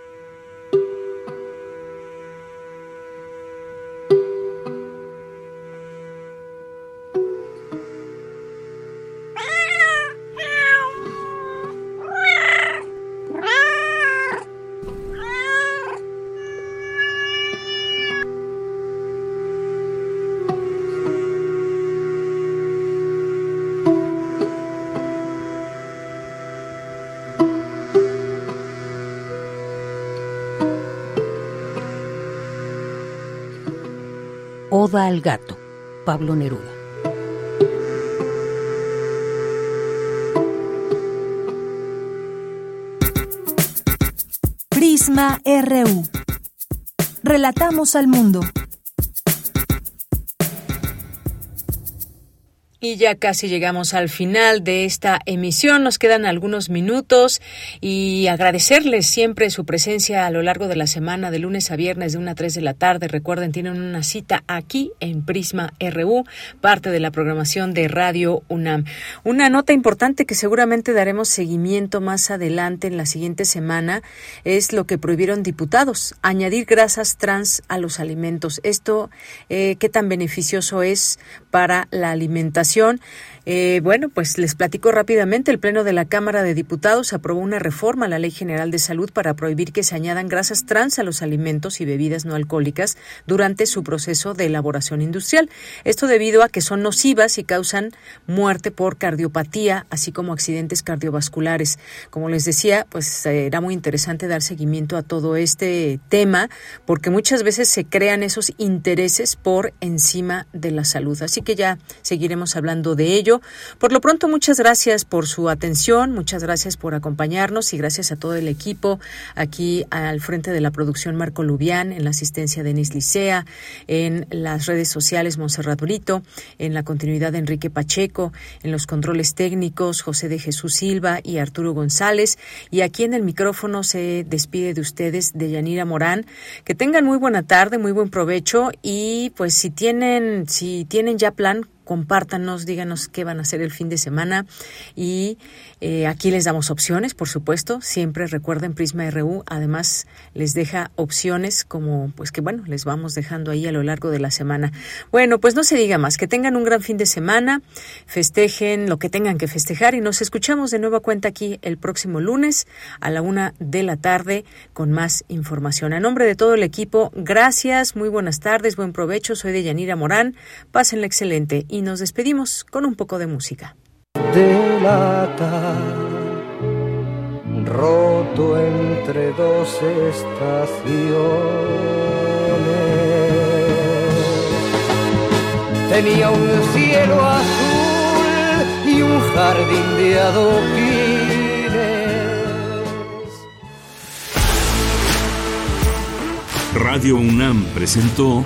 Oda al gato, Pablo Neruda. Prisma RU. Relatamos al mundo. Y ya casi llegamos al final de esta emisión. Nos quedan algunos minutos y agradecerles siempre su presencia a lo largo de la semana, de lunes a viernes, de 1 a 3 de la tarde. Recuerden, tienen una cita aquí en Prisma RU, parte de la programación de Radio UNAM. Una nota importante que seguramente daremos seguimiento más adelante en la siguiente semana es lo que prohibieron diputados, añadir grasas trans a los alimentos. Esto, eh, ¿qué tan beneficioso es para la alimentación? Eh, bueno, pues les platico rápidamente. El Pleno de la Cámara de Diputados aprobó una reforma a la Ley General de Salud para prohibir que se añadan grasas trans a los alimentos y bebidas no alcohólicas durante su proceso de elaboración industrial. Esto debido a que son nocivas y causan muerte por cardiopatía, así como accidentes cardiovasculares. Como les decía, pues era muy interesante dar seguimiento a todo este tema porque muchas veces se crean esos intereses por encima de la salud. Así que ya seguiremos hablando de ello. Por lo pronto, muchas gracias por su atención, muchas gracias por acompañarnos y gracias a todo el equipo aquí al frente de la producción Marco Lubián, en la asistencia de Denis Licea, en las redes sociales Monserrat Brito, en la continuidad de Enrique Pacheco, en los controles técnicos José de Jesús Silva y Arturo González. Y aquí en el micrófono se despide de ustedes de Yanira Morán. Que tengan muy buena tarde, muy buen provecho y pues si tienen, si tienen ya plan compártanos, díganos qué van a hacer el fin de semana y eh, aquí les damos opciones, por supuesto. Siempre recuerden Prisma RU. Además, les deja opciones como, pues que bueno, les vamos dejando ahí a lo largo de la semana. Bueno, pues no se diga más. Que tengan un gran fin de semana. Festejen lo que tengan que festejar y nos escuchamos de nueva cuenta aquí el próximo lunes a la una de la tarde con más información. A nombre de todo el equipo, gracias, muy buenas tardes, buen provecho. Soy de Yanira Morán. Pásenla excelente y nos despedimos con un poco de música delata, roto entre dos estaciones. Tenía un cielo azul y un jardín de adoquines. Radio UNAM presentó